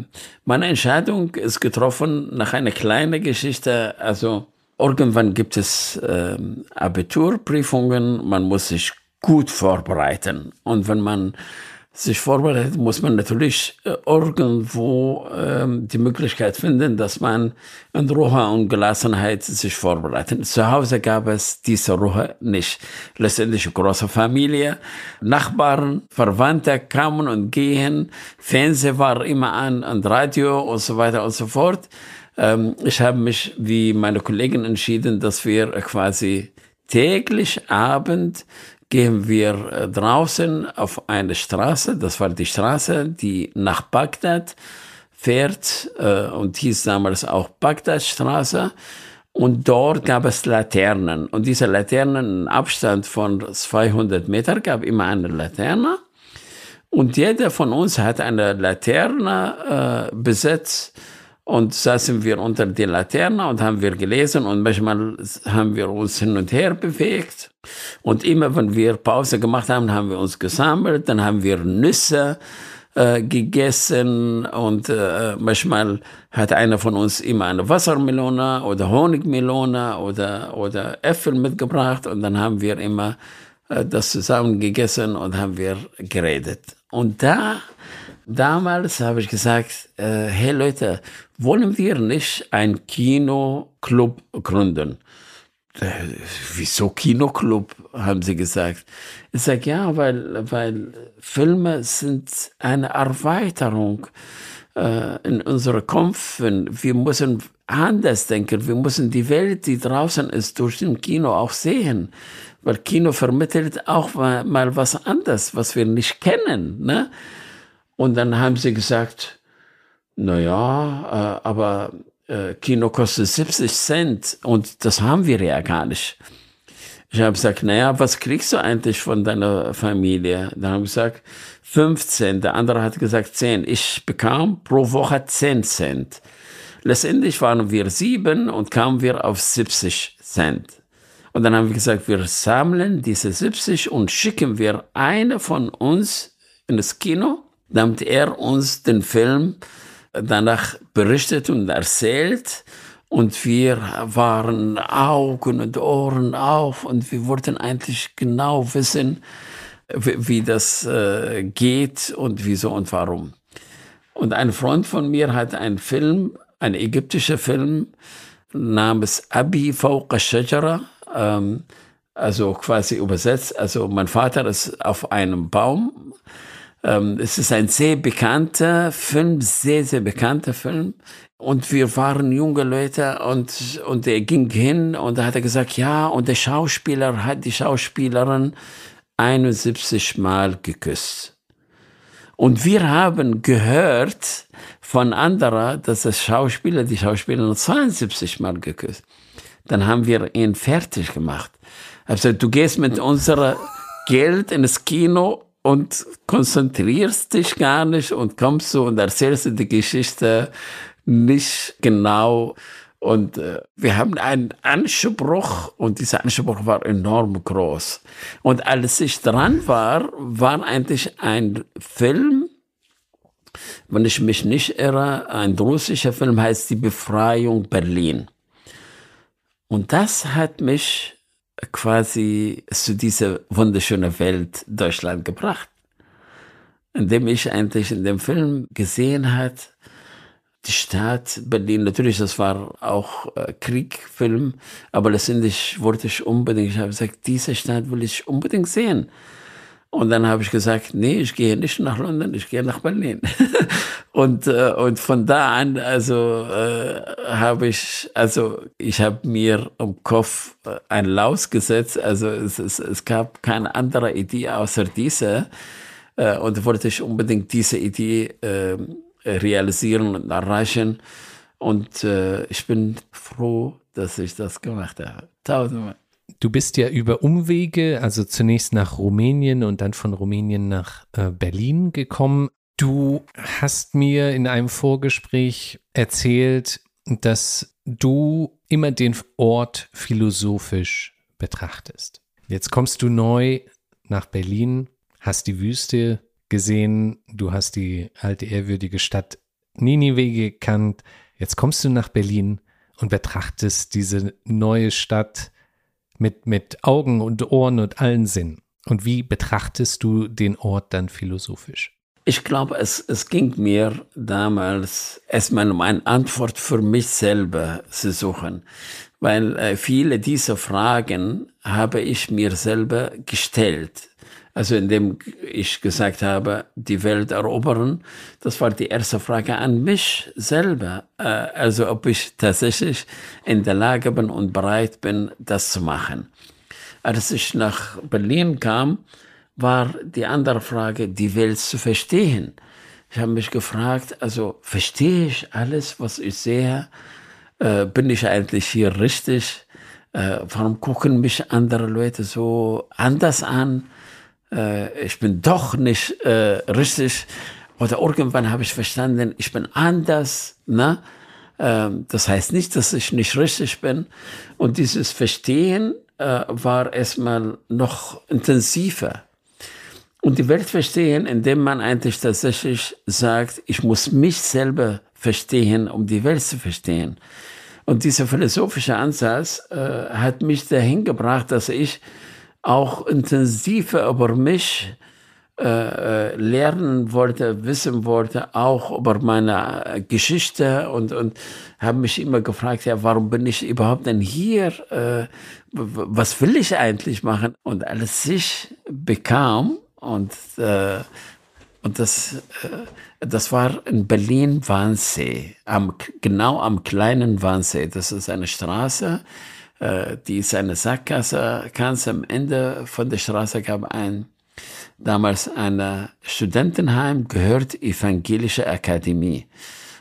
meine Entscheidung ist getroffen nach einer kleinen Geschichte. Also irgendwann gibt es äh, Abiturprüfungen, man muss sich gut vorbereiten. Und wenn man sich vorbereitet, muss man natürlich äh, irgendwo ähm, die Möglichkeit finden, dass man in Ruhe und Gelassenheit sich vorbereitet. Zu Hause gab es diese Ruhe nicht. Letztendlich große Familie, Nachbarn, Verwandte kamen und gehen, Fernsehen war immer an und Radio und so weiter und so fort. Ähm, ich habe mich wie meine Kollegen entschieden, dass wir quasi täglich Abend gehen wir äh, draußen auf eine Straße, das war die Straße, die nach Bagdad fährt äh, und hieß damals auch Bagdadstraße. Und dort gab es Laternen. Und diese Laternen, im Abstand von 200 Meter, gab immer eine Laterne. Und jeder von uns hat eine Laterne äh, besetzt und saßen wir unter die Laterne und haben wir gelesen und manchmal haben wir uns hin und her bewegt. Und immer, wenn wir Pause gemacht haben, haben wir uns gesammelt, dann haben wir Nüsse äh, gegessen und äh, manchmal hat einer von uns immer eine Wassermelone oder Honigmelone oder, oder Äpfel mitgebracht und dann haben wir immer äh, das zusammen gegessen und haben wir geredet. Und da Damals habe ich gesagt, äh, hey Leute, wollen wir nicht ein Kinoclub gründen? Äh, wieso Kinoclub, haben sie gesagt. Ich sage, ja, weil, weil Filme sind eine Erweiterung äh, in unserer Kopf. Wir müssen anders denken. Wir müssen die Welt, die draußen ist, durch den Kino auch sehen. Weil Kino vermittelt auch mal, mal was anderes, was wir nicht kennen. Ne? Und dann haben sie gesagt, na ja, äh, aber äh, Kino kostet 70 Cent und das haben wir ja gar nicht. Ich habe gesagt, naja, was kriegst du eigentlich von deiner Familie? Dann haben sie gesagt, 15. Der andere hat gesagt 10. Ich bekam pro Woche 10 Cent. Letztendlich waren wir sieben und kamen wir auf 70 Cent. Und dann haben wir gesagt, wir sammeln diese 70 und schicken wir eine von uns in das Kino damit er uns den Film danach berichtet und erzählt. Und wir waren Augen und Ohren auf und wir wollten eigentlich genau wissen, wie, wie das äh, geht und wieso und warum. Und ein Freund von mir hat einen Film ein ägyptischer Film namens Abi Fawqa Shajara, ähm, also quasi übersetzt, also mein Vater ist auf einem Baum. Ähm, es ist ein sehr bekannter Film, sehr, sehr bekannter Film. Und wir waren junge Leute und, und er ging hin und da hat er gesagt, ja, und der Schauspieler hat die Schauspielerin 71 Mal geküsst. Und wir haben gehört von anderer, dass der Schauspieler die Schauspielerin 72 Mal geküsst. Dann haben wir ihn fertig gemacht. Also du gehst mit unserer Geld ins Kino und konzentrierst dich gar nicht und kommst so und erzählst die Geschichte nicht genau. Und äh, wir haben einen Anspruch und dieser Anspruch war enorm groß. Und als ich dran war, war eigentlich ein Film, wenn ich mich nicht irre, ein russischer Film heißt Die Befreiung Berlin. Und das hat mich quasi zu dieser wunderschönen Welt Deutschland gebracht. Indem ich eigentlich in dem Film gesehen hat, die Stadt Berlin, natürlich, das war auch äh, Kriegfilm, aber letztendlich wollte ich unbedingt, ich habe gesagt, diese Stadt will ich unbedingt sehen. Und dann habe ich gesagt, nee, ich gehe nicht nach London, ich gehe nach Berlin. und, äh, und von da an, also äh, habe ich, also ich habe mir im Kopf äh, ein Laus gesetzt, also es, es, es gab keine andere Idee außer diese. Äh, und wollte ich unbedingt diese Idee äh, realisieren und erreichen. Und äh, ich bin froh, dass ich das gemacht habe. Tausendmal. Du bist ja über Umwege, also zunächst nach Rumänien und dann von Rumänien nach äh, Berlin gekommen. Du hast mir in einem Vorgespräch erzählt, dass du immer den Ort philosophisch betrachtest. Jetzt kommst du neu nach Berlin, hast die Wüste gesehen, du hast die alte ehrwürdige Stadt Ninive gekannt. Jetzt kommst du nach Berlin und betrachtest diese neue Stadt mit, mit Augen und Ohren und allen Sinnen. Und wie betrachtest du den Ort dann philosophisch? Ich glaube, es, es ging mir damals erstmal um eine Antwort für mich selber zu suchen, weil äh, viele dieser Fragen habe ich mir selber gestellt. Also indem ich gesagt habe, die Welt erobern, das war die erste Frage an mich selber. Äh, also ob ich tatsächlich in der Lage bin und bereit bin, das zu machen. Als ich nach Berlin kam, war die andere Frage, die Welt zu verstehen. Ich habe mich gefragt, also verstehe ich alles, was ich sehe? Äh, bin ich eigentlich hier richtig? Äh, warum gucken mich andere Leute so anders an? Äh, ich bin doch nicht äh, richtig. Oder irgendwann habe ich verstanden, ich bin anders. Ne? Ähm, das heißt nicht, dass ich nicht richtig bin. Und dieses Verstehen äh, war erstmal noch intensiver. Und die Welt verstehen, indem man eigentlich tatsächlich sagt, ich muss mich selber verstehen, um die Welt zu verstehen. Und dieser philosophische Ansatz äh, hat mich dahin gebracht, dass ich auch intensiver über mich äh, äh, lernen wollte, wissen wollte, auch über meine Geschichte und, und habe mich immer gefragt, ja, warum bin ich überhaupt denn hier? Äh, was will ich eigentlich machen? Und als ich bekam und, äh, und das, äh, das war in Berlin-Wannsee, am, genau am kleinen Wannsee. Das ist eine Straße, äh, die ist eine Sackgasse. Ganz am Ende von der Straße gab ein damals ein Studentenheim, gehört Evangelische Akademie.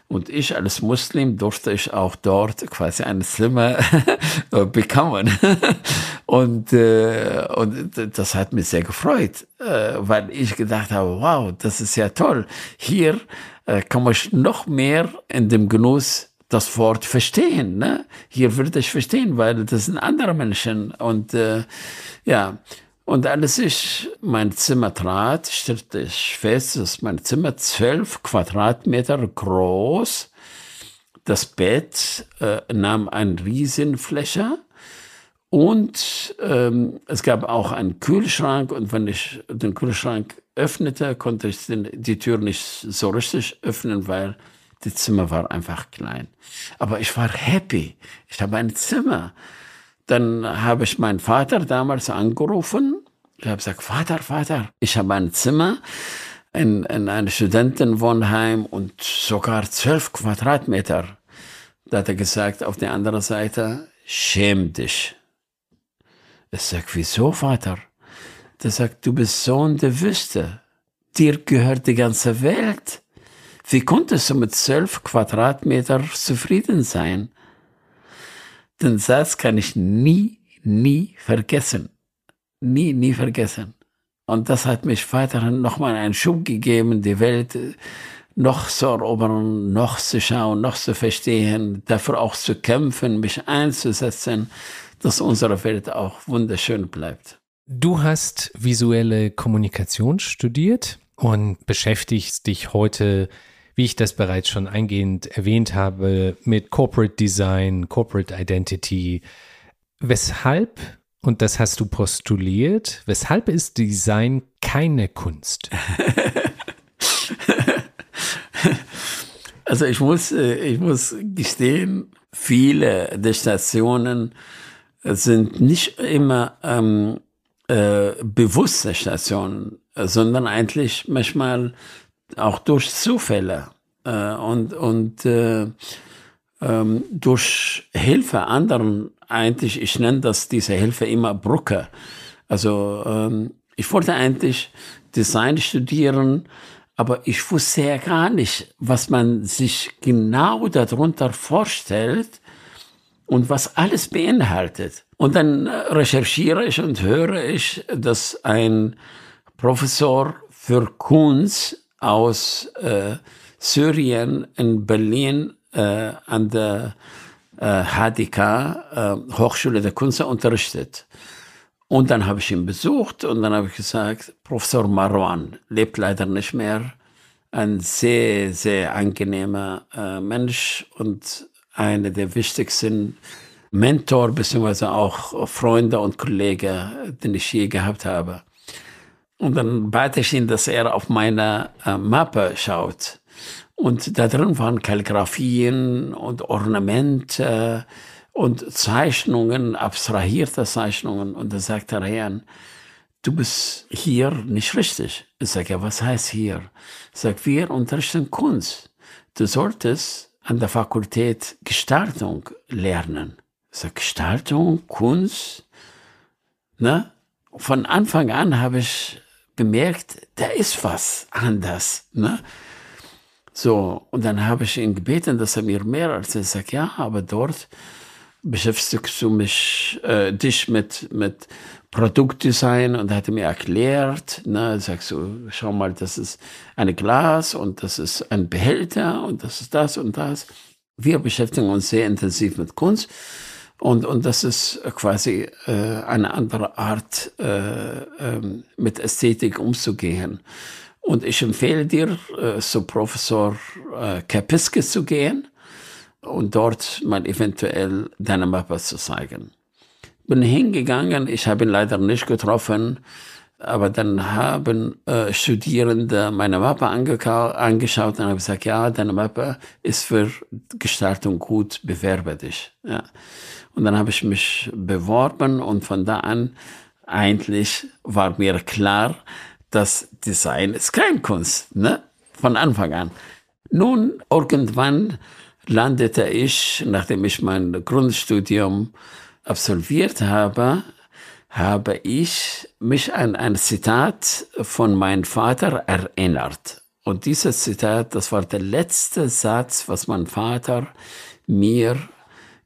Und ich als Muslim durfte ich auch dort quasi ein Zimmer bekommen. und, äh, und das hat mich sehr gefreut, äh, weil ich gedacht habe, wow, das ist ja toll. Hier äh, kann man noch mehr in dem Genuss das Wort verstehen. Ne? Hier würde ich verstehen, weil das sind andere Menschen. Und äh, ja, und als ich mein Zimmer trat, stellte ich fest, dass mein Zimmer zwölf Quadratmeter groß. Das Bett äh, nahm eine Riesenfläche und ähm, es gab auch einen Kühlschrank. Und wenn ich den Kühlschrank öffnete, konnte ich den, die Tür nicht so richtig öffnen, weil Das Zimmer war einfach klein. Aber ich war happy. Ich habe ein Zimmer. Dann habe ich meinen Vater damals angerufen. Ich habe gesagt, Vater, Vater, ich habe ein Zimmer in, in einem Studentenwohnheim und sogar zwölf Quadratmeter. Da hat er gesagt, auf der anderen Seite, schäm dich. Ich sag, wieso, Vater? Der sagt, du bist Sohn der Wüste. Dir gehört die ganze Welt. Wie konntest du mit zwölf Quadratmeter zufrieden sein? Den Satz kann ich nie, nie vergessen. Nie, nie vergessen. Und das hat mich weiterhin nochmal einen Schub gegeben, die Welt noch zu erobern, noch zu schauen, noch zu verstehen, dafür auch zu kämpfen, mich einzusetzen, dass unsere Welt auch wunderschön bleibt. Du hast visuelle Kommunikation studiert und beschäftigst dich heute, wie ich das bereits schon eingehend erwähnt habe, mit Corporate Design, Corporate Identity. Weshalb, und das hast du postuliert, weshalb ist Design keine Kunst? Also ich muss, äh, ich muss gestehen, viele der Stationen sind nicht immer ähm, äh, bewusste Stationen, sondern eigentlich manchmal auch durch Zufälle äh, und, und äh, ähm, durch Hilfe anderen. Eigentlich, ich nenne das diese Hilfe immer Brücke. Also ähm, ich wollte eigentlich Design studieren, aber ich wusste ja gar nicht, was man sich genau darunter vorstellt und was alles beinhaltet. Und dann recherchiere ich und höre ich, dass ein Professor für Kunst aus äh, Syrien in Berlin äh, an der äh, HDK, äh, Hochschule der Kunst, unterrichtet. Und dann habe ich ihn besucht und dann habe ich gesagt, Professor Marwan lebt leider nicht mehr. Ein sehr, sehr angenehmer äh, Mensch und einer der wichtigsten Mentor beziehungsweise auch Freunde und Kollegen, den ich je gehabt habe. Und dann bat ich ihn, dass er auf meine äh, Mappe schaut. Und da drin waren Kalligraphien und Ornamente und Zeichnungen, abstrahierte Zeichnungen. Und da sagt er, Herr, du bist hier nicht richtig. Ich sage, ja, was heißt hier? Ich sage, wir unterrichten Kunst. Du solltest an der Fakultät Gestaltung lernen. Ich sage, Gestaltung, Kunst. Ne? Von Anfang an habe ich bemerkt, da ist was anders. Ne? So, und dann habe ich ihn gebeten, dass er mir mehr als er sagt, ja, aber dort beschäftigst du mich, äh, dich mit, mit Produktdesign und hat mir erklärt, ne, sagst du, schau mal, das ist ein Glas und das ist ein Behälter und das ist das und das. Wir beschäftigen uns sehr intensiv mit Kunst und, und das ist quasi äh, eine andere Art, äh, äh, mit Ästhetik umzugehen. Und ich empfehle dir, äh, zu Professor äh, Kapiske zu gehen und dort mal eventuell deine Mappe zu zeigen. Bin hingegangen, ich habe ihn leider nicht getroffen, aber dann haben äh, Studierende meine Mappe angeschaut und haben gesagt, ja, deine Mappe ist für Gestaltung gut, bewerbe dich. Ja. Und dann habe ich mich beworben und von da an eigentlich war mir klar, dass Design ist kein Kunst, ne? Von Anfang an. Nun, irgendwann landete ich, nachdem ich mein Grundstudium absolviert habe, habe ich mich an ein Zitat von meinem Vater erinnert. Und dieses Zitat, das war der letzte Satz, was mein Vater mir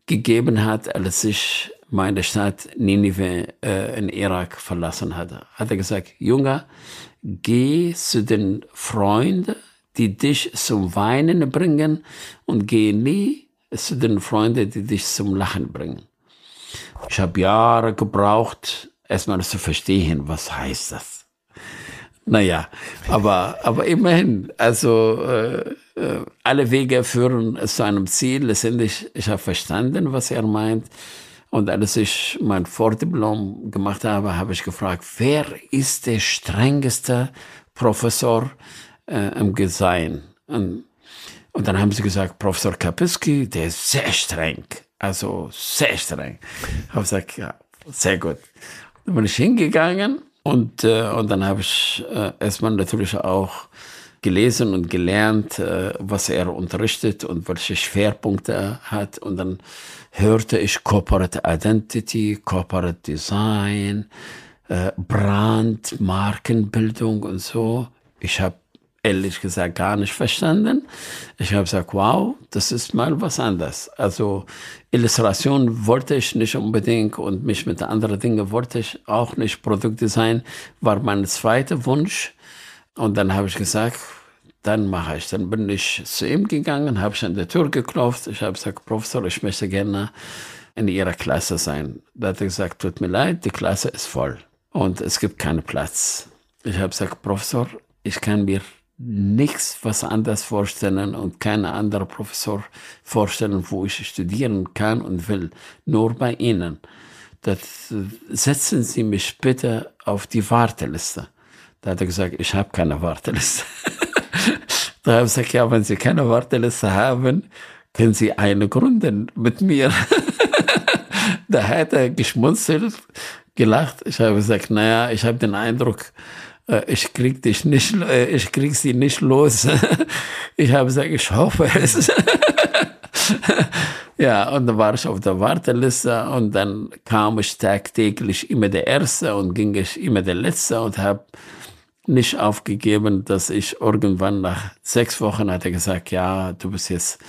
gegeben hat, als ich meine Stadt Ninive äh, in Irak verlassen hatte. Hat er gesagt, Junge, geh zu den Freunden, die dich zum Weinen bringen und geh nie zu den Freunden, die dich zum Lachen bringen. Ich habe Jahre gebraucht, erstmal zu verstehen, was heißt das. Naja, aber, aber immerhin, also äh, alle Wege führen zu einem Ziel. Letztendlich, ich habe verstanden, was er meint. Und als ich mein Vordiplom gemacht habe, habe ich gefragt, wer ist der strengeste Professor äh, im Design? Und, Und dann haben sie gesagt, Professor Kapiski, der ist sehr streng. Also sehr streng. Ich habe gesagt, ja, sehr gut. Dann bin ich hingegangen und, äh, und dann habe ich äh, erstmal natürlich auch gelesen und gelernt, äh, was er unterrichtet und welche Schwerpunkte er hat. Und dann hörte ich Corporate Identity, Corporate Design, äh, Brand, Markenbildung und so. Ich habe ehrlich gesagt gar nicht verstanden. Ich habe gesagt, wow, das ist mal was anderes. Also Illustration wollte ich nicht unbedingt und mich mit anderen Dingen wollte ich auch nicht. Produktdesign war mein zweiter Wunsch. Und dann habe ich gesagt, dann mache ich. Dann bin ich zu ihm gegangen, habe ich an der Tür geklopft. Ich habe gesagt, Professor, ich möchte gerne in Ihrer Klasse sein. Da hat er gesagt, tut mir leid, die Klasse ist voll und es gibt keinen Platz. Ich habe gesagt, Professor, ich kann mir nichts was anderes vorstellen und kein anderer Professor vorstellen, wo ich studieren kann und will, nur bei Ihnen. Das, setzen Sie mich bitte auf die Warteliste. Da hat er gesagt, ich habe keine Warteliste. da habe ich gesagt, ja, wenn Sie keine Warteliste haben, können Sie eine gründen mit mir. da hat er geschmunzelt, gelacht. Ich habe gesagt, naja, ich habe den Eindruck, äh, ich krieg dich nicht, äh, ich krieg sie nicht los. Ich habe gesagt, ich hoffe es. Ja, und dann war ich auf der Warteliste und dann kam ich tagtäglich immer der Erste und ging ich immer der Letzte und habe nicht aufgegeben, dass ich irgendwann nach sechs Wochen hatte gesagt, ja, du bist jetzt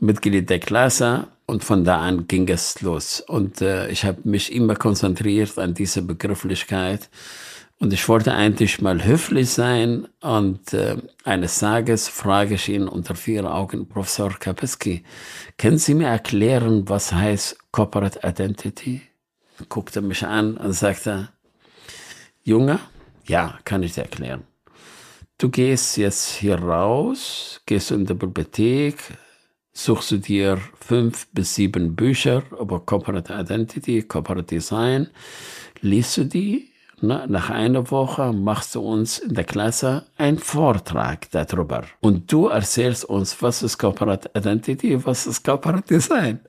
Mitglied der Klasse und von da an ging es los. Und äh, ich habe mich immer konzentriert an diese Begrifflichkeit und ich wollte eigentlich mal höflich sein und äh, eines Tages frage ich ihn unter vier Augen, Professor Kapeski, können Sie mir erklären, was heißt Corporate Identity? Guckte mich an und sagte, Junge, ja, kann ich dir erklären. Du gehst jetzt hier raus, gehst in die Bibliothek, suchst du dir fünf bis sieben Bücher über Corporate Identity, Corporate Design, liest du die na, nach einer Woche machst du uns in der Klasse einen Vortrag darüber. Und du erzählst uns, was ist Corporate Identity, was ist Corporate Design.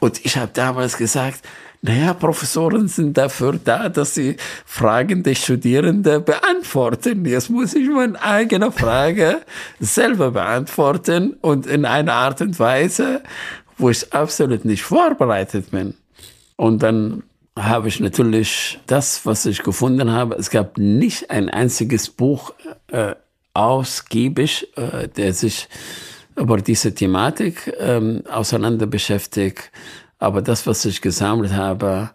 Und ich habe damals gesagt, naja, Professoren sind dafür da, dass sie Fragen der Studierenden beantworten. Jetzt muss ich meine eigene Frage selber beantworten und in einer Art und Weise, wo ich absolut nicht vorbereitet bin. Und dann habe ich natürlich das, was ich gefunden habe. Es gab nicht ein einziges Buch äh, ausgiebig, äh, der sich über diese Thematik ähm, auseinander beschäftigt. Aber das, was ich gesammelt habe,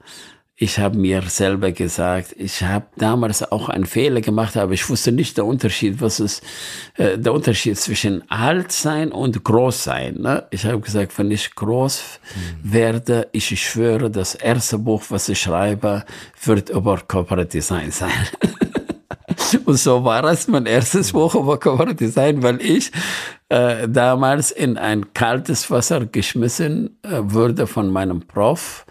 ich habe mir selber gesagt, ich habe damals auch einen Fehler gemacht, aber ich wusste nicht der Unterschied, was ist äh, der Unterschied zwischen alt sein und groß sein. Ne? Ich habe gesagt, wenn ich groß mhm. werde, ich schwöre, das erste Buch, was ich schreibe, wird über Corporate Design sein. und so war es mein erstes Buch über Corporate Design, weil ich äh, damals in ein kaltes Wasser geschmissen äh, wurde von meinem Prof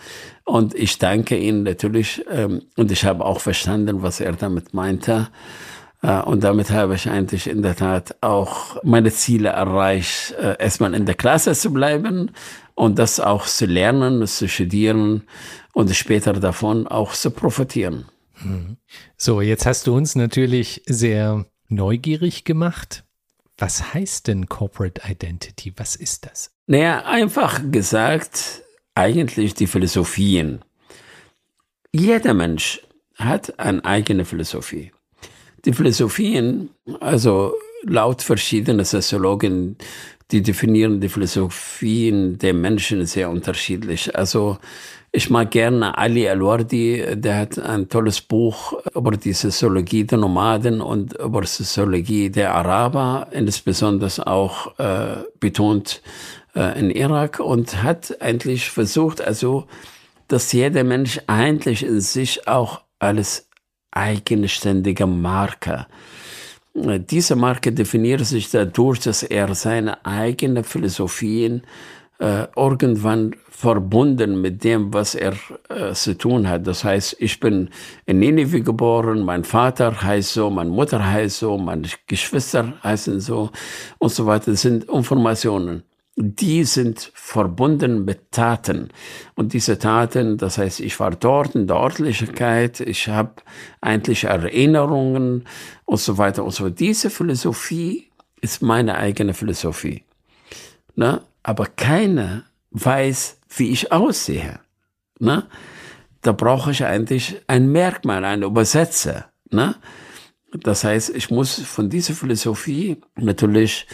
und ich danke Ihnen natürlich ähm, und ich habe auch verstanden, was er damit meinte. Äh, und damit habe ich eigentlich in der Tat auch meine Ziele erreicht, äh, erstmal in der Klasse zu bleiben und das auch zu lernen, zu studieren und später davon auch zu profitieren. Mhm. So, jetzt hast du uns natürlich sehr neugierig gemacht. Was heißt denn Corporate Identity? Was ist das? Naja, einfach gesagt, eigentlich die Philosophien. Jeder Mensch hat eine eigene Philosophie. Die Philosophien, also laut verschiedener Soziologen, die definieren die Philosophien der Menschen sehr unterschiedlich. Also ich mag gerne Ali Al-Wardi, der hat ein tolles Buch über die Soziologie der Nomaden und über die Soziologie der Araber, insbesondere auch äh, betont äh, in Irak und hat eigentlich versucht, also, dass jeder Mensch eigentlich in sich auch als eigenständige Marke äh, diese Marke definiert sich dadurch, dass er seine eigenen Philosophien äh, irgendwann verbunden mit dem, was er äh, zu tun hat. Das heißt, ich bin in Nineveh geboren, mein Vater heißt so, meine Mutter heißt so, meine Geschwister heißen so und so weiter. Das sind Informationen. Die sind verbunden mit Taten. Und diese Taten, das heißt, ich war dort in der Örtlichkeit, ich habe eigentlich Erinnerungen und so weiter und so fort. Diese Philosophie ist meine eigene Philosophie. Ne? Aber keiner weiß, wie ich aussehe. Ne? Da brauche ich eigentlich ein Merkmal, einen Übersetzer. Ne? Das heißt, ich muss von dieser Philosophie natürlich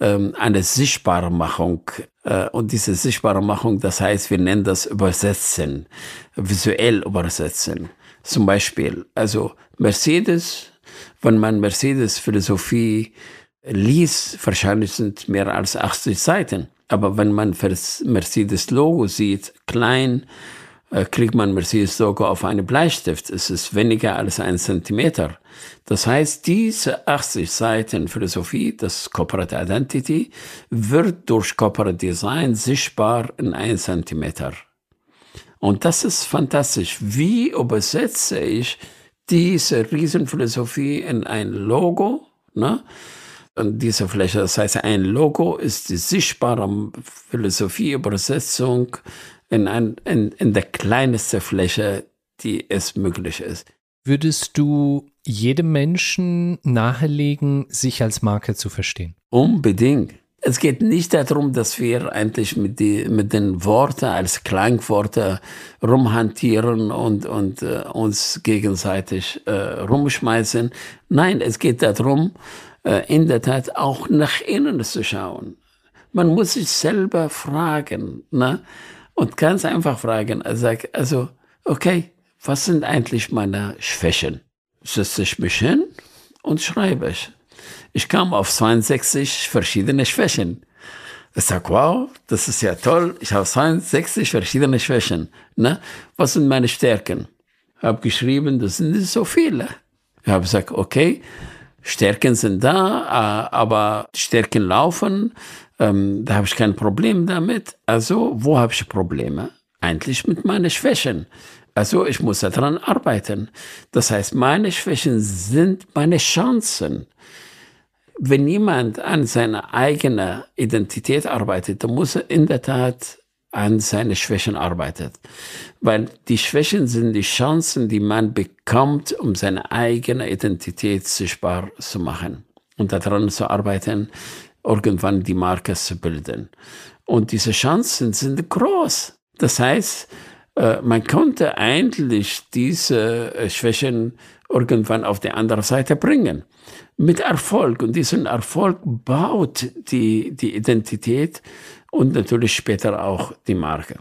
ähm, eine sichtbare Machung äh, und diese sichtbare Machung, das heißt, wir nennen das Übersetzen, visuell übersetzen. Zum Beispiel, also Mercedes, wenn man Mercedes Philosophie liest, wahrscheinlich sind mehr als 80 Seiten. Aber wenn man Mercedes Logo sieht, klein, äh, kriegt man Mercedes Logo auf einen Bleistift. Es ist weniger als ein Zentimeter. Das heißt, diese 80 Seiten Philosophie, das Corporate Identity, wird durch Corporate Design sichtbar in ein Zentimeter. Und das ist fantastisch. Wie übersetze ich diese Riesenphilosophie in ein Logo? Ne? Und diese Fläche, das heißt, ein Logo ist die sichtbare Philosophieübersetzung in, ein, in, in der kleinsten Fläche, die es möglich ist. Würdest du jedem Menschen nahelegen, sich als Marke zu verstehen? Unbedingt. Es geht nicht darum, dass wir eigentlich mit, die, mit den Worten als Klangworte rumhantieren und, und äh, uns gegenseitig äh, rumschmeißen. Nein, es geht darum, in der Tat auch nach innen zu schauen. Man muss sich selber fragen ne? und ganz einfach fragen. Also, also, okay, was sind eigentlich meine Schwächen? Setze ich mich hin und schreibe ich. Ich kam auf 62 verschiedene Schwächen. Ich sage, wow, das ist ja toll. Ich habe 62 verschiedene Schwächen. Ne? Was sind meine Stärken? Habe geschrieben, das sind nicht so viele. Ich habe gesagt, okay, Stärken sind da, aber Stärken laufen, ähm, da habe ich kein Problem damit. Also, wo habe ich Probleme? Eigentlich mit meinen Schwächen. Also, ich muss daran arbeiten. Das heißt, meine Schwächen sind meine Chancen. Wenn jemand an seiner eigenen Identität arbeitet, dann muss er in der Tat an seine Schwächen arbeitet. Weil die Schwächen sind die Chancen, die man bekommt, um seine eigene Identität sichtbar zu machen und daran zu arbeiten, irgendwann die Marke zu bilden. Und diese Chancen sind groß. Das heißt, äh, man konnte eigentlich diese äh, Schwächen irgendwann auf die andere Seite bringen. Mit Erfolg. Und diesen Erfolg baut die, die Identität und natürlich später auch die Marke.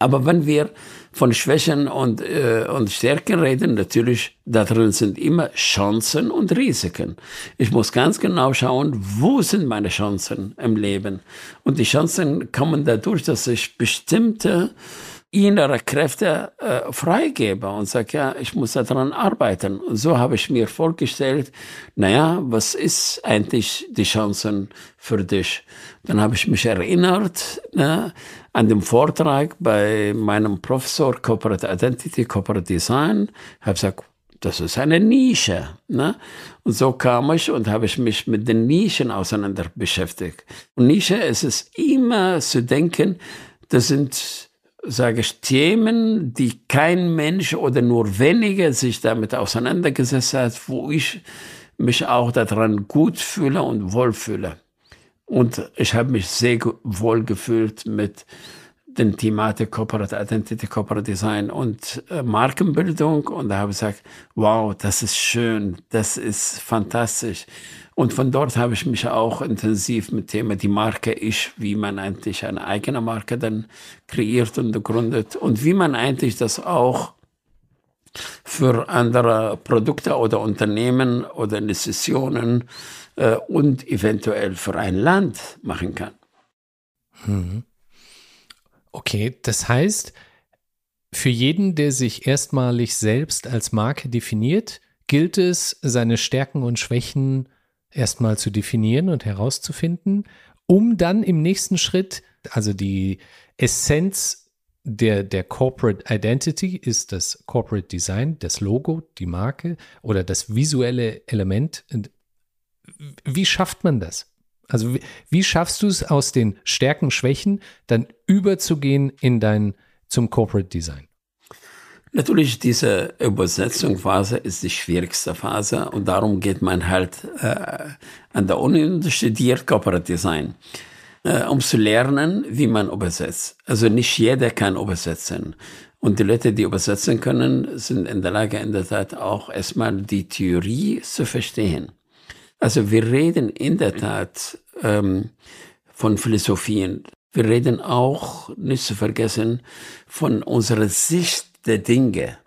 Aber wenn wir von Schwächen und, äh, und Stärken reden, natürlich, da drin sind immer Chancen und Risiken. Ich muss ganz genau schauen, wo sind meine Chancen im Leben. Und die Chancen kommen dadurch, dass ich bestimmte innere Kräfte äh, freigebe und sage, ja, ich muss daran arbeiten. Und so habe ich mir vorgestellt, naja, was ist eigentlich die Chancen für dich? Dann habe ich mich erinnert ne, an den Vortrag bei meinem Professor Corporate Identity, Corporate Design. Ich habe gesagt, das ist eine Nische. Ne? Und so kam ich und habe ich mich mit den Nischen auseinander beschäftigt. Und Nische ist es immer zu denken, das sind sage ich, Themen, die kein Mensch oder nur wenige sich damit auseinandergesetzt hat, wo ich mich auch daran gut fühle und wohlfühle. Und ich habe mich sehr wohl gefühlt mit den Thematik Corporate Identity, Corporate Design und äh, Markenbildung. Und da habe ich gesagt, wow, das ist schön, das ist fantastisch. Und von dort habe ich mich auch intensiv mit Thema die Marke Ich, wie man eigentlich eine eigene Marke dann kreiert und gründet und wie man eigentlich das auch für andere Produkte oder Unternehmen oder Institutionen äh, und eventuell für ein Land machen kann. Mhm. Okay, das heißt, für jeden, der sich erstmalig selbst als Marke definiert, gilt es, seine Stärken und Schwächen erstmal zu definieren und herauszufinden, um dann im nächsten Schritt also die Essenz der, der Corporate Identity ist das Corporate Design, das Logo, die Marke oder das visuelle Element. Wie schafft man das? Also wie, wie schaffst du es aus den Stärken, Schwächen dann überzugehen in dein zum Corporate Design? Natürlich, diese Übersetzungsphase ist die schwierigste Phase und darum geht man halt äh, an der Uni und studiert Corporate Design, äh, um zu lernen, wie man übersetzt. Also nicht jeder kann übersetzen. Und die Leute, die übersetzen können, sind in der Lage, in der Tat auch erstmal die Theorie zu verstehen. Also wir reden in der Tat ähm, von Philosophien. Wir reden auch, nicht zu vergessen, von unserer Sicht der Dinge.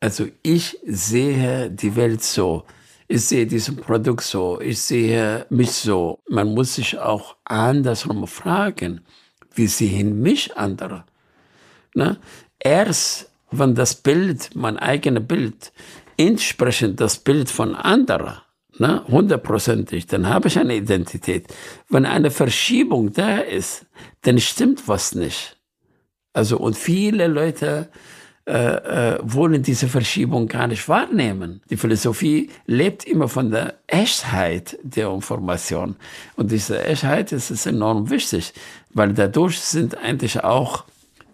Also ich sehe die Welt so. Ich sehe dieses Produkt so. Ich sehe mich so. Man muss sich auch andersrum fragen, wie sehen mich andere? Ne? Erst wenn das Bild, mein eigenes Bild, entsprechend das Bild von anderen, ne, hundertprozentig, dann habe ich eine Identität. Wenn eine Verschiebung da ist, dann stimmt was nicht. Also, und viele Leute äh, äh, wollen diese Verschiebung gar nicht wahrnehmen. Die Philosophie lebt immer von der Echtheit der Information. Und diese Echtheit ist, ist enorm wichtig, weil dadurch sind eigentlich auch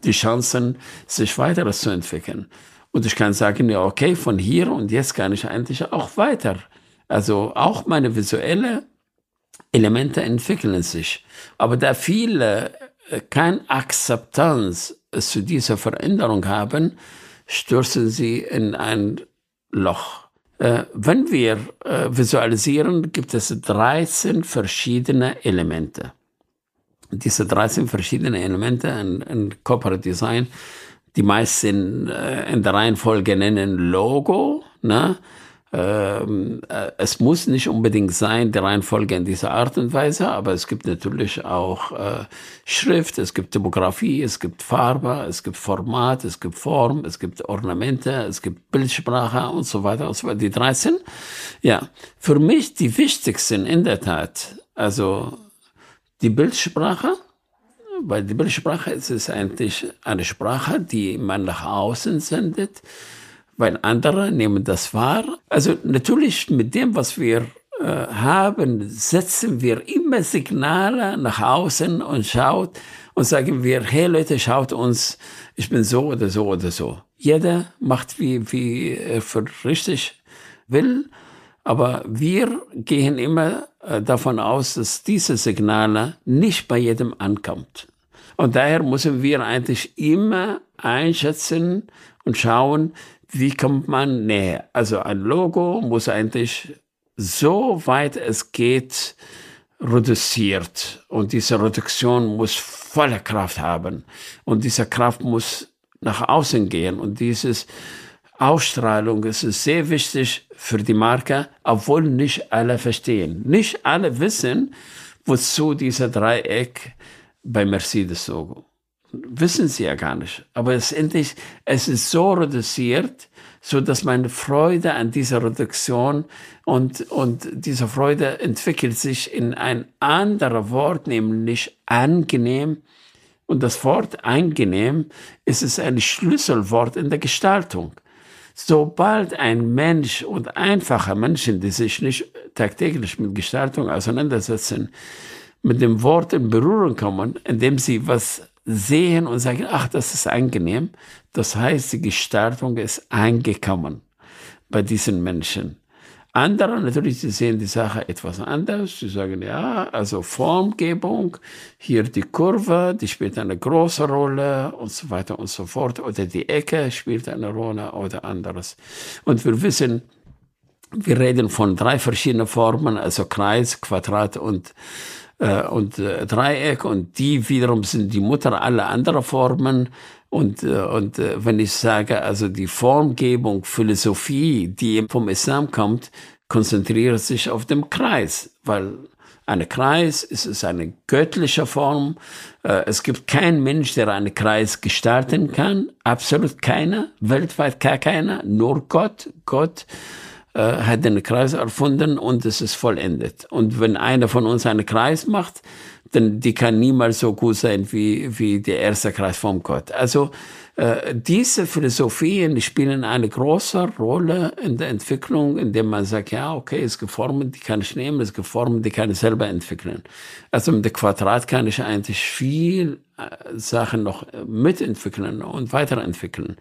die Chancen, sich weiterzuentwickeln. Und ich kann sagen, ja, okay, von hier und jetzt kann ich eigentlich auch weiter. Also auch meine visuelle Elemente entwickeln sich. Aber da viele äh, keine Akzeptanz zu dieser Veränderung haben, stürzen sie in ein Loch. Äh, wenn wir äh, visualisieren, gibt es 13 verschiedene Elemente. Diese 13 verschiedene Elemente in, in Corporate Design, die meisten äh, in der Reihenfolge nennen Logo, ne? Ähm, äh, es muss nicht unbedingt sein, die Reihenfolge in dieser Art und Weise, aber es gibt natürlich auch äh, Schrift, es gibt Typografie, es gibt Farbe, es gibt Format, es gibt Form, es gibt Ornamente, es gibt Bildsprache und so weiter und so weiter. Die 13, ja, für mich die wichtigsten in der Tat, also die Bildsprache, weil die Bildsprache ist, ist eigentlich eine Sprache, die man nach außen sendet, weil andere nehmen das wahr. Also natürlich mit dem, was wir äh, haben, setzen wir immer Signale nach außen und schaut und sagen wir, hey Leute, schaut uns, ich bin so oder so oder so. Jeder macht wie, wie er für richtig will, aber wir gehen immer äh, davon aus, dass diese Signale nicht bei jedem ankommt. Und daher müssen wir eigentlich immer einschätzen und schauen, wie kommt man näher? Also ein Logo muss eigentlich so weit es geht reduziert und diese Reduktion muss volle Kraft haben und diese Kraft muss nach außen gehen und dieses Ausstrahlung ist sehr wichtig für die Marke, obwohl nicht alle verstehen. Nicht alle wissen, wozu dieser Dreieck bei Mercedes Logo wissen sie ja gar nicht. Aber letztendlich, es ist so reduziert, so dass meine Freude an dieser Reduktion und, und diese Freude entwickelt sich in ein anderes Wort, nämlich angenehm. Und das Wort angenehm ist es ein Schlüsselwort in der Gestaltung. Sobald ein Mensch und einfache Menschen, die sich nicht tagtäglich mit Gestaltung auseinandersetzen, mit dem Wort in Berührung kommen, indem sie was sehen und sagen, ach, das ist angenehm. Das heißt, die Gestaltung ist angekommen bei diesen Menschen. Andere natürlich, die sehen die Sache etwas anders. Sie sagen, ja, also Formgebung, hier die Kurve, die spielt eine große Rolle und so weiter und so fort. Oder die Ecke spielt eine Rolle oder anderes. Und wir wissen, wir reden von drei verschiedenen Formen, also Kreis, Quadrat und äh, und äh, Dreieck und die wiederum sind die Mutter aller anderen Formen. Und, äh, und äh, wenn ich sage, also die Formgebung, Philosophie, die vom Islam kommt, konzentriert sich auf dem Kreis, weil ein Kreis ist es eine göttliche Form. Äh, es gibt keinen Mensch, der einen Kreis gestalten kann. Absolut keiner. Weltweit gar keiner. Nur Gott. Gott äh, hat den Kreis erfunden und es ist vollendet. Und wenn einer von uns einen Kreis macht, denn die kann niemals so gut sein wie, wie der erste Kreis vom Gott. Also äh, diese Philosophien spielen eine große Rolle in der Entwicklung, indem man sagt, ja, okay, ist geformt, die kann ich nehmen, ist geformt, die kann ich selber entwickeln. Also mit dem Quadrat kann ich eigentlich viel Sachen noch mitentwickeln und weiterentwickeln.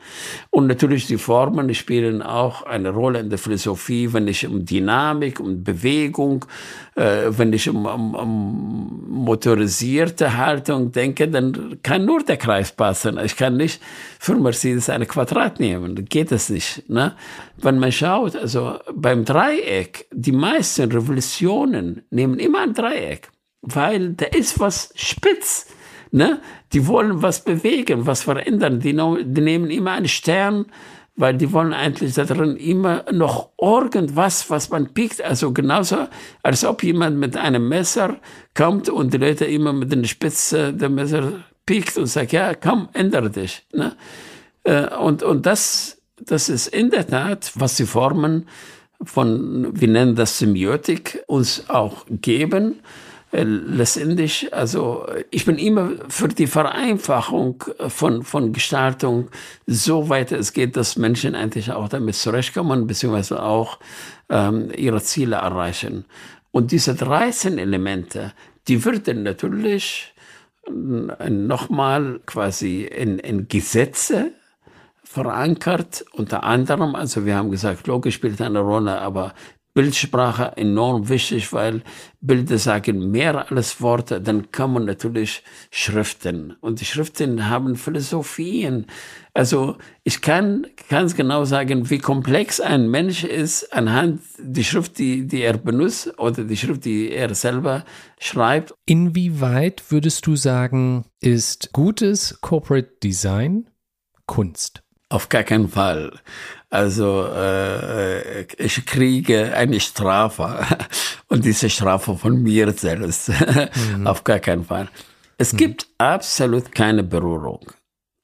Und natürlich die Formen spielen auch eine Rolle in der Philosophie, wenn ich um Dynamik, um Bewegung, äh, wenn ich um, um, um motorisierte Haltung denke, dann kann nur der Kreis passen. Ich kann nicht für Mercedes eine Quadrat nehmen, geht es nicht. Ne? Wenn man schaut, also beim Dreieck, die meisten Revolutionen nehmen immer ein Dreieck, weil da ist was spitz Ne? Die wollen was bewegen, was verändern. Die, die nehmen immer einen Stern, weil die wollen eigentlich da drin immer noch irgendwas, was man piekt. Also genauso, als ob jemand mit einem Messer kommt und die Leute immer mit der Spitze der Messer piekt und sagt, ja, komm, ändere dich. Ne? Äh, und, und das, das ist in der Tat, was die Formen von, wir nennen das Semiotik, uns auch geben. Äh, letztendlich, also ich bin immer für die Vereinfachung von, von Gestaltung, soweit es geht, dass Menschen eigentlich auch damit zurechtkommen, beziehungsweise auch ähm, ihre Ziele erreichen. Und diese 13 Elemente, die würden natürlich nochmal quasi in, in Gesetze verankert, unter anderem, also wir haben gesagt, Logik spielt eine Rolle, aber Bildsprache enorm wichtig, weil Bilder sagen mehr als Worte. Dann kommen natürlich Schriften. Und die Schriften haben Philosophien. Also ich kann ganz genau sagen, wie komplex ein Mensch ist anhand die Schrift, die, die er benutzt oder die Schrift, die er selber schreibt. Inwieweit würdest du sagen, ist gutes Corporate Design Kunst? Auf gar keinen Fall. Also äh, ich kriege eine Strafe und diese Strafe von mir selbst. Mhm. Auf gar keinen Fall. Es mhm. gibt absolut keine Berührung.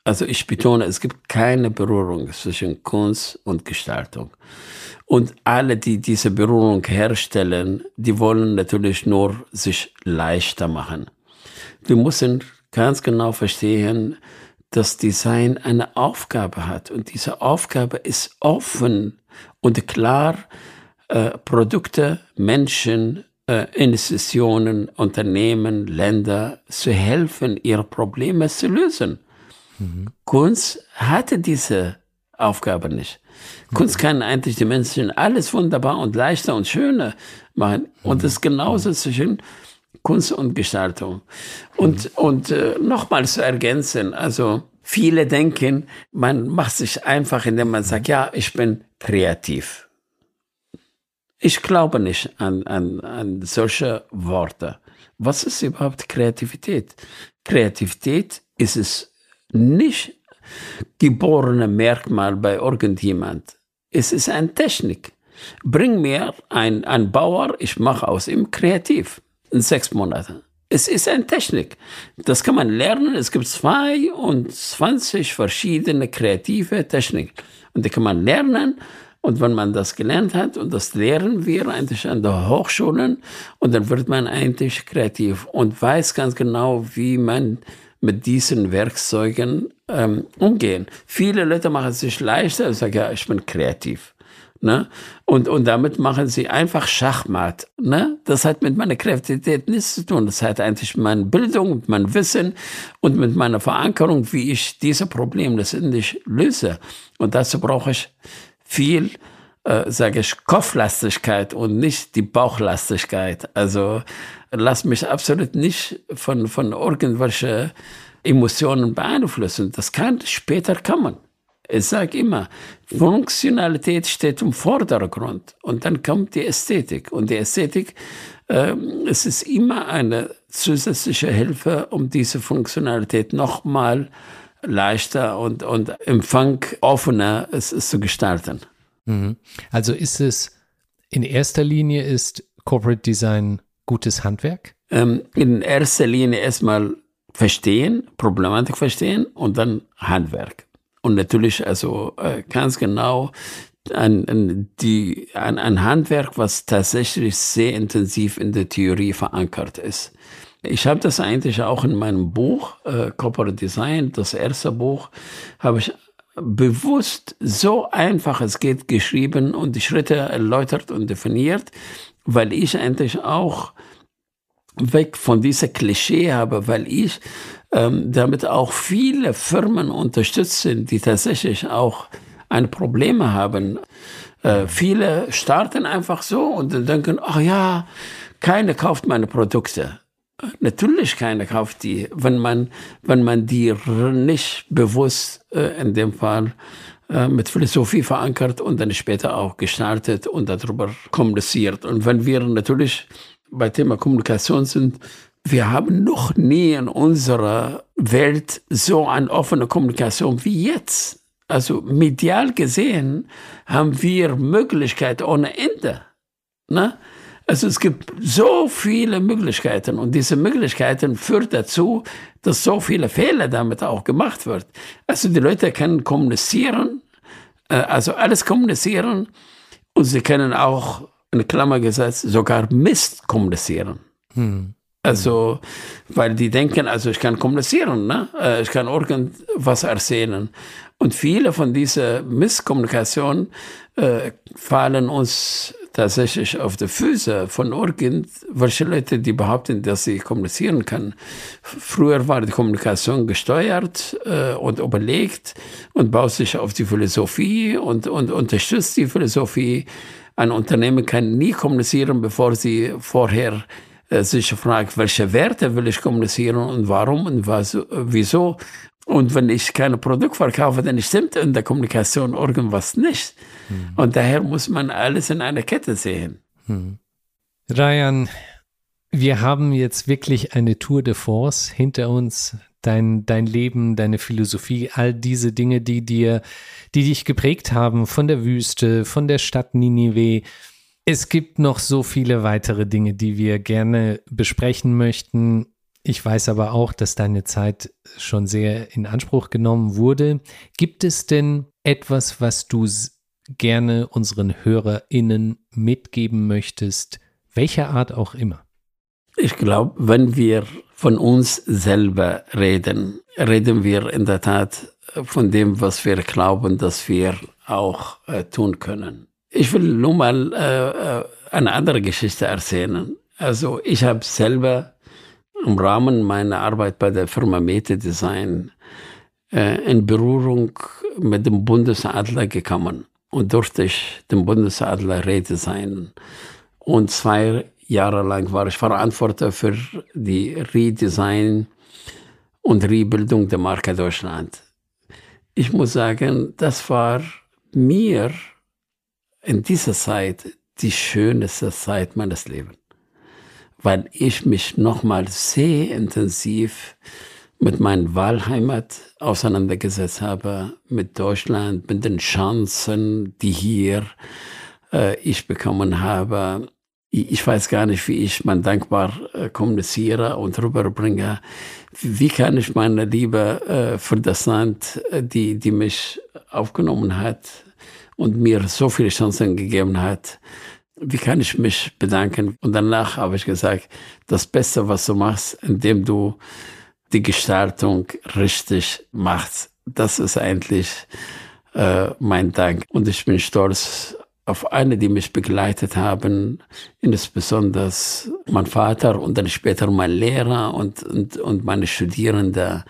Also ich betone, es gibt keine Berührung zwischen Kunst und Gestaltung. Und alle, die diese Berührung herstellen, die wollen natürlich nur sich leichter machen. Wir müssen ganz genau verstehen, dass Design eine Aufgabe hat. Und diese Aufgabe ist offen und klar, äh, Produkte, Menschen, äh, Institutionen, Unternehmen, Länder zu helfen, ihre Probleme zu lösen. Mhm. Kunst hatte diese Aufgabe nicht. Kunst kann eigentlich die Menschen alles wunderbar und leichter und schöner machen. Und das ist genauso zwischen Kunst und Gestaltung. Und, mhm. und äh, nochmal zu ergänzen, also viele denken, man macht sich einfach, indem man sagt, ja, ich bin kreativ. Ich glaube nicht an, an, an solche Worte. Was ist überhaupt Kreativität? Kreativität ist es nicht geborene Merkmal bei irgendjemand. Es ist eine Technik. Bring mir ein, ein Bauer, ich mache aus ihm kreativ in sechs Monaten. Es ist eine Technik. Das kann man lernen. Es gibt 22 verschiedene kreative Techniken. Und die kann man lernen. Und wenn man das gelernt hat, und das lehren wir eigentlich an der Hochschulen, und dann wird man eigentlich kreativ und weiß ganz genau, wie man mit diesen Werkzeugen ähm, umgehen. Viele Leute machen es sich leichter und sagen, ja, ich bin kreativ. Ne? Und, und damit machen sie einfach Schachmatt. Ne? Das hat mit meiner Kreativität nichts zu tun. Das hat eigentlich mit meiner Bildung, mit meinem Wissen und mit meiner Verankerung, wie ich diese Probleme letztendlich löse. Und dazu brauche ich viel, äh, sage ich, Kopflastigkeit und nicht die Bauchlastigkeit. Also lass mich absolut nicht von, von irgendwelchen Emotionen beeinflussen. Das kann später kommen. Ich sage immer, Funktionalität steht im Vordergrund und dann kommt die Ästhetik. Und die Ästhetik, äh, es ist immer eine zusätzliche Hilfe, um diese Funktionalität nochmal leichter und, und Empfang offener es, es zu gestalten. Mhm. Also ist es in erster Linie ist Corporate Design gutes Handwerk? Ähm, in erster Linie erstmal verstehen, Problematik verstehen und dann Handwerk und natürlich also äh, ganz genau ein, ein, die, ein, ein Handwerk, was tatsächlich sehr intensiv in der Theorie verankert ist. Ich habe das eigentlich auch in meinem Buch, äh, Corporate Design, das erste Buch, habe ich bewusst so einfach es geht geschrieben und die Schritte erläutert und definiert, weil ich endlich auch weg von dieser Klischee habe, weil ich ähm, damit auch viele Firmen unterstütze, die tatsächlich auch ein Problem haben. Äh, viele starten einfach so und denken, ach ja, keiner kauft meine Produkte. Natürlich keiner kauft die, wenn man, wenn man die nicht bewusst äh, in dem Fall äh, mit Philosophie verankert und dann später auch gestartet und darüber kommuniziert. Und wenn wir natürlich bei Thema Kommunikation sind, wir haben noch nie in unserer Welt so eine offene Kommunikation wie jetzt. Also medial gesehen haben wir Möglichkeiten ohne Ende. Ne? Also es gibt so viele Möglichkeiten und diese Möglichkeiten führt dazu, dass so viele Fehler damit auch gemacht wird. Also die Leute können kommunizieren, äh, also alles kommunizieren und sie können auch, in Klammer gesetzt, sogar Mist kommunizieren. Hm. Also, weil die denken, also ich kann kommunizieren, ne? Äh, ich kann irgendwas erzählen. Und viele von dieser Misskommunikation äh, fallen uns tatsächlich auf die Füße von irgendwelche Leute, die behaupten, dass sie kommunizieren können. Früher war die Kommunikation gesteuert äh, und überlegt und baut sich auf die Philosophie und, und unterstützt die Philosophie. Ein Unternehmen kann nie kommunizieren, bevor sie vorher sich fragt, welche Werte will ich kommunizieren und warum und was, wieso. Und wenn ich kein Produkt verkaufe, dann stimmt in der Kommunikation irgendwas nicht. Hm. Und daher muss man alles in einer Kette sehen. Hm. Ryan, wir haben jetzt wirklich eine Tour de Force hinter uns. Dein, dein Leben, deine Philosophie, all diese Dinge, die dir, die dich geprägt haben, von der Wüste, von der Stadt Ninive. Es gibt noch so viele weitere Dinge, die wir gerne besprechen möchten. Ich weiß aber auch, dass deine Zeit schon sehr in Anspruch genommen wurde. Gibt es denn etwas, was du gerne unseren HörerInnen mitgeben möchtest, welcher Art auch immer? Ich glaube, wenn wir von uns selber reden, reden wir in der Tat von dem, was wir glauben, dass wir auch äh, tun können. Ich will nur mal äh, äh eine andere Geschichte erzählen. Also ich habe selber im Rahmen meiner Arbeit bei der Firma Mete Design äh, in Berührung mit dem Bundesadler gekommen und durfte ich dem Bundesadler redesignen. Und zwei Jahre lang war ich verantwortlich für die Redesign und Rebildung der Marke Deutschland. Ich muss sagen, das war mir in dieser Zeit die schönste Zeit meines Lebens weil ich mich nochmal sehr intensiv mit meiner Wahlheimat auseinandergesetzt habe, mit Deutschland, mit den Chancen, die hier äh, ich bekommen habe. Ich weiß gar nicht, wie ich mein dankbar äh, kommuniziere und rüberbringe. Wie kann ich meine Liebe äh, für das Land, äh, die, die mich aufgenommen hat und mir so viele Chancen gegeben hat, wie kann ich mich bedanken? Und danach habe ich gesagt, das Beste, was du machst, indem du die Gestaltung richtig machst, das ist eigentlich äh, mein Dank. Und ich bin stolz auf alle, die mich begleitet haben, insbesondere mein Vater und dann später mein Lehrer und, und, und meine Studierende.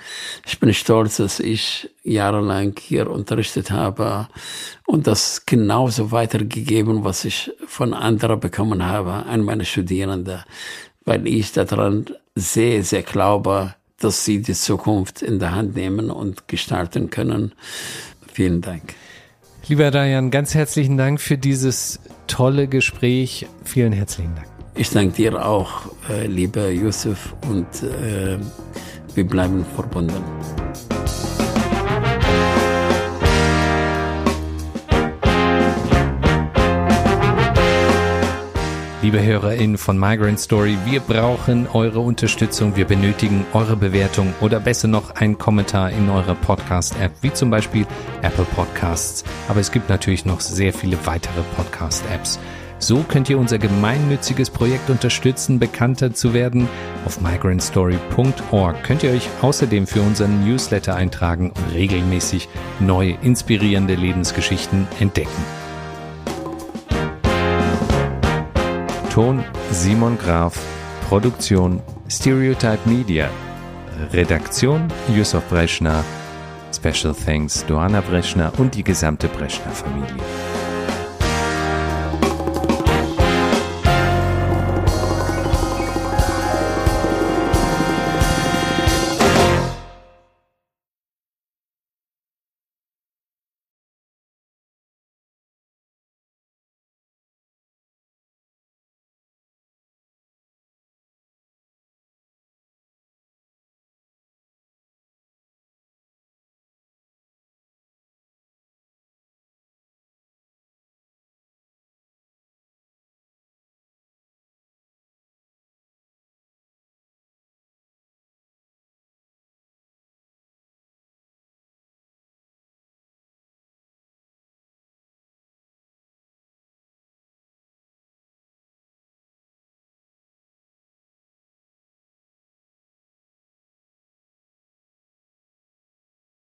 Ich bin stolz, dass ich jahrelang hier unterrichtet habe und das genauso weitergegeben, was ich von anderen bekommen habe an meine Studierende, weil ich daran sehr, sehr glaube, dass sie die Zukunft in der Hand nehmen und gestalten können. Vielen Dank. Lieber Dayan, ganz herzlichen Dank für dieses tolle Gespräch. Vielen herzlichen Dank. Ich danke dir auch, äh, lieber Yusuf, und äh, wir bleiben verbunden. Liebe HörerInnen von Migrant Story, wir brauchen eure Unterstützung, wir benötigen eure Bewertung oder besser noch einen Kommentar in eurer Podcast-App, wie zum Beispiel Apple Podcasts. Aber es gibt natürlich noch sehr viele weitere Podcast-Apps. So könnt ihr unser gemeinnütziges Projekt unterstützen, bekannter zu werden. Auf migrantstory.org könnt ihr euch außerdem für unseren Newsletter eintragen und regelmäßig neue, inspirierende Lebensgeschichten entdecken. Ton Simon Graf, Produktion Stereotype Media, Redaktion Yusuf Breschner, Special Thanks Doana Breschner und die gesamte Breschner Familie.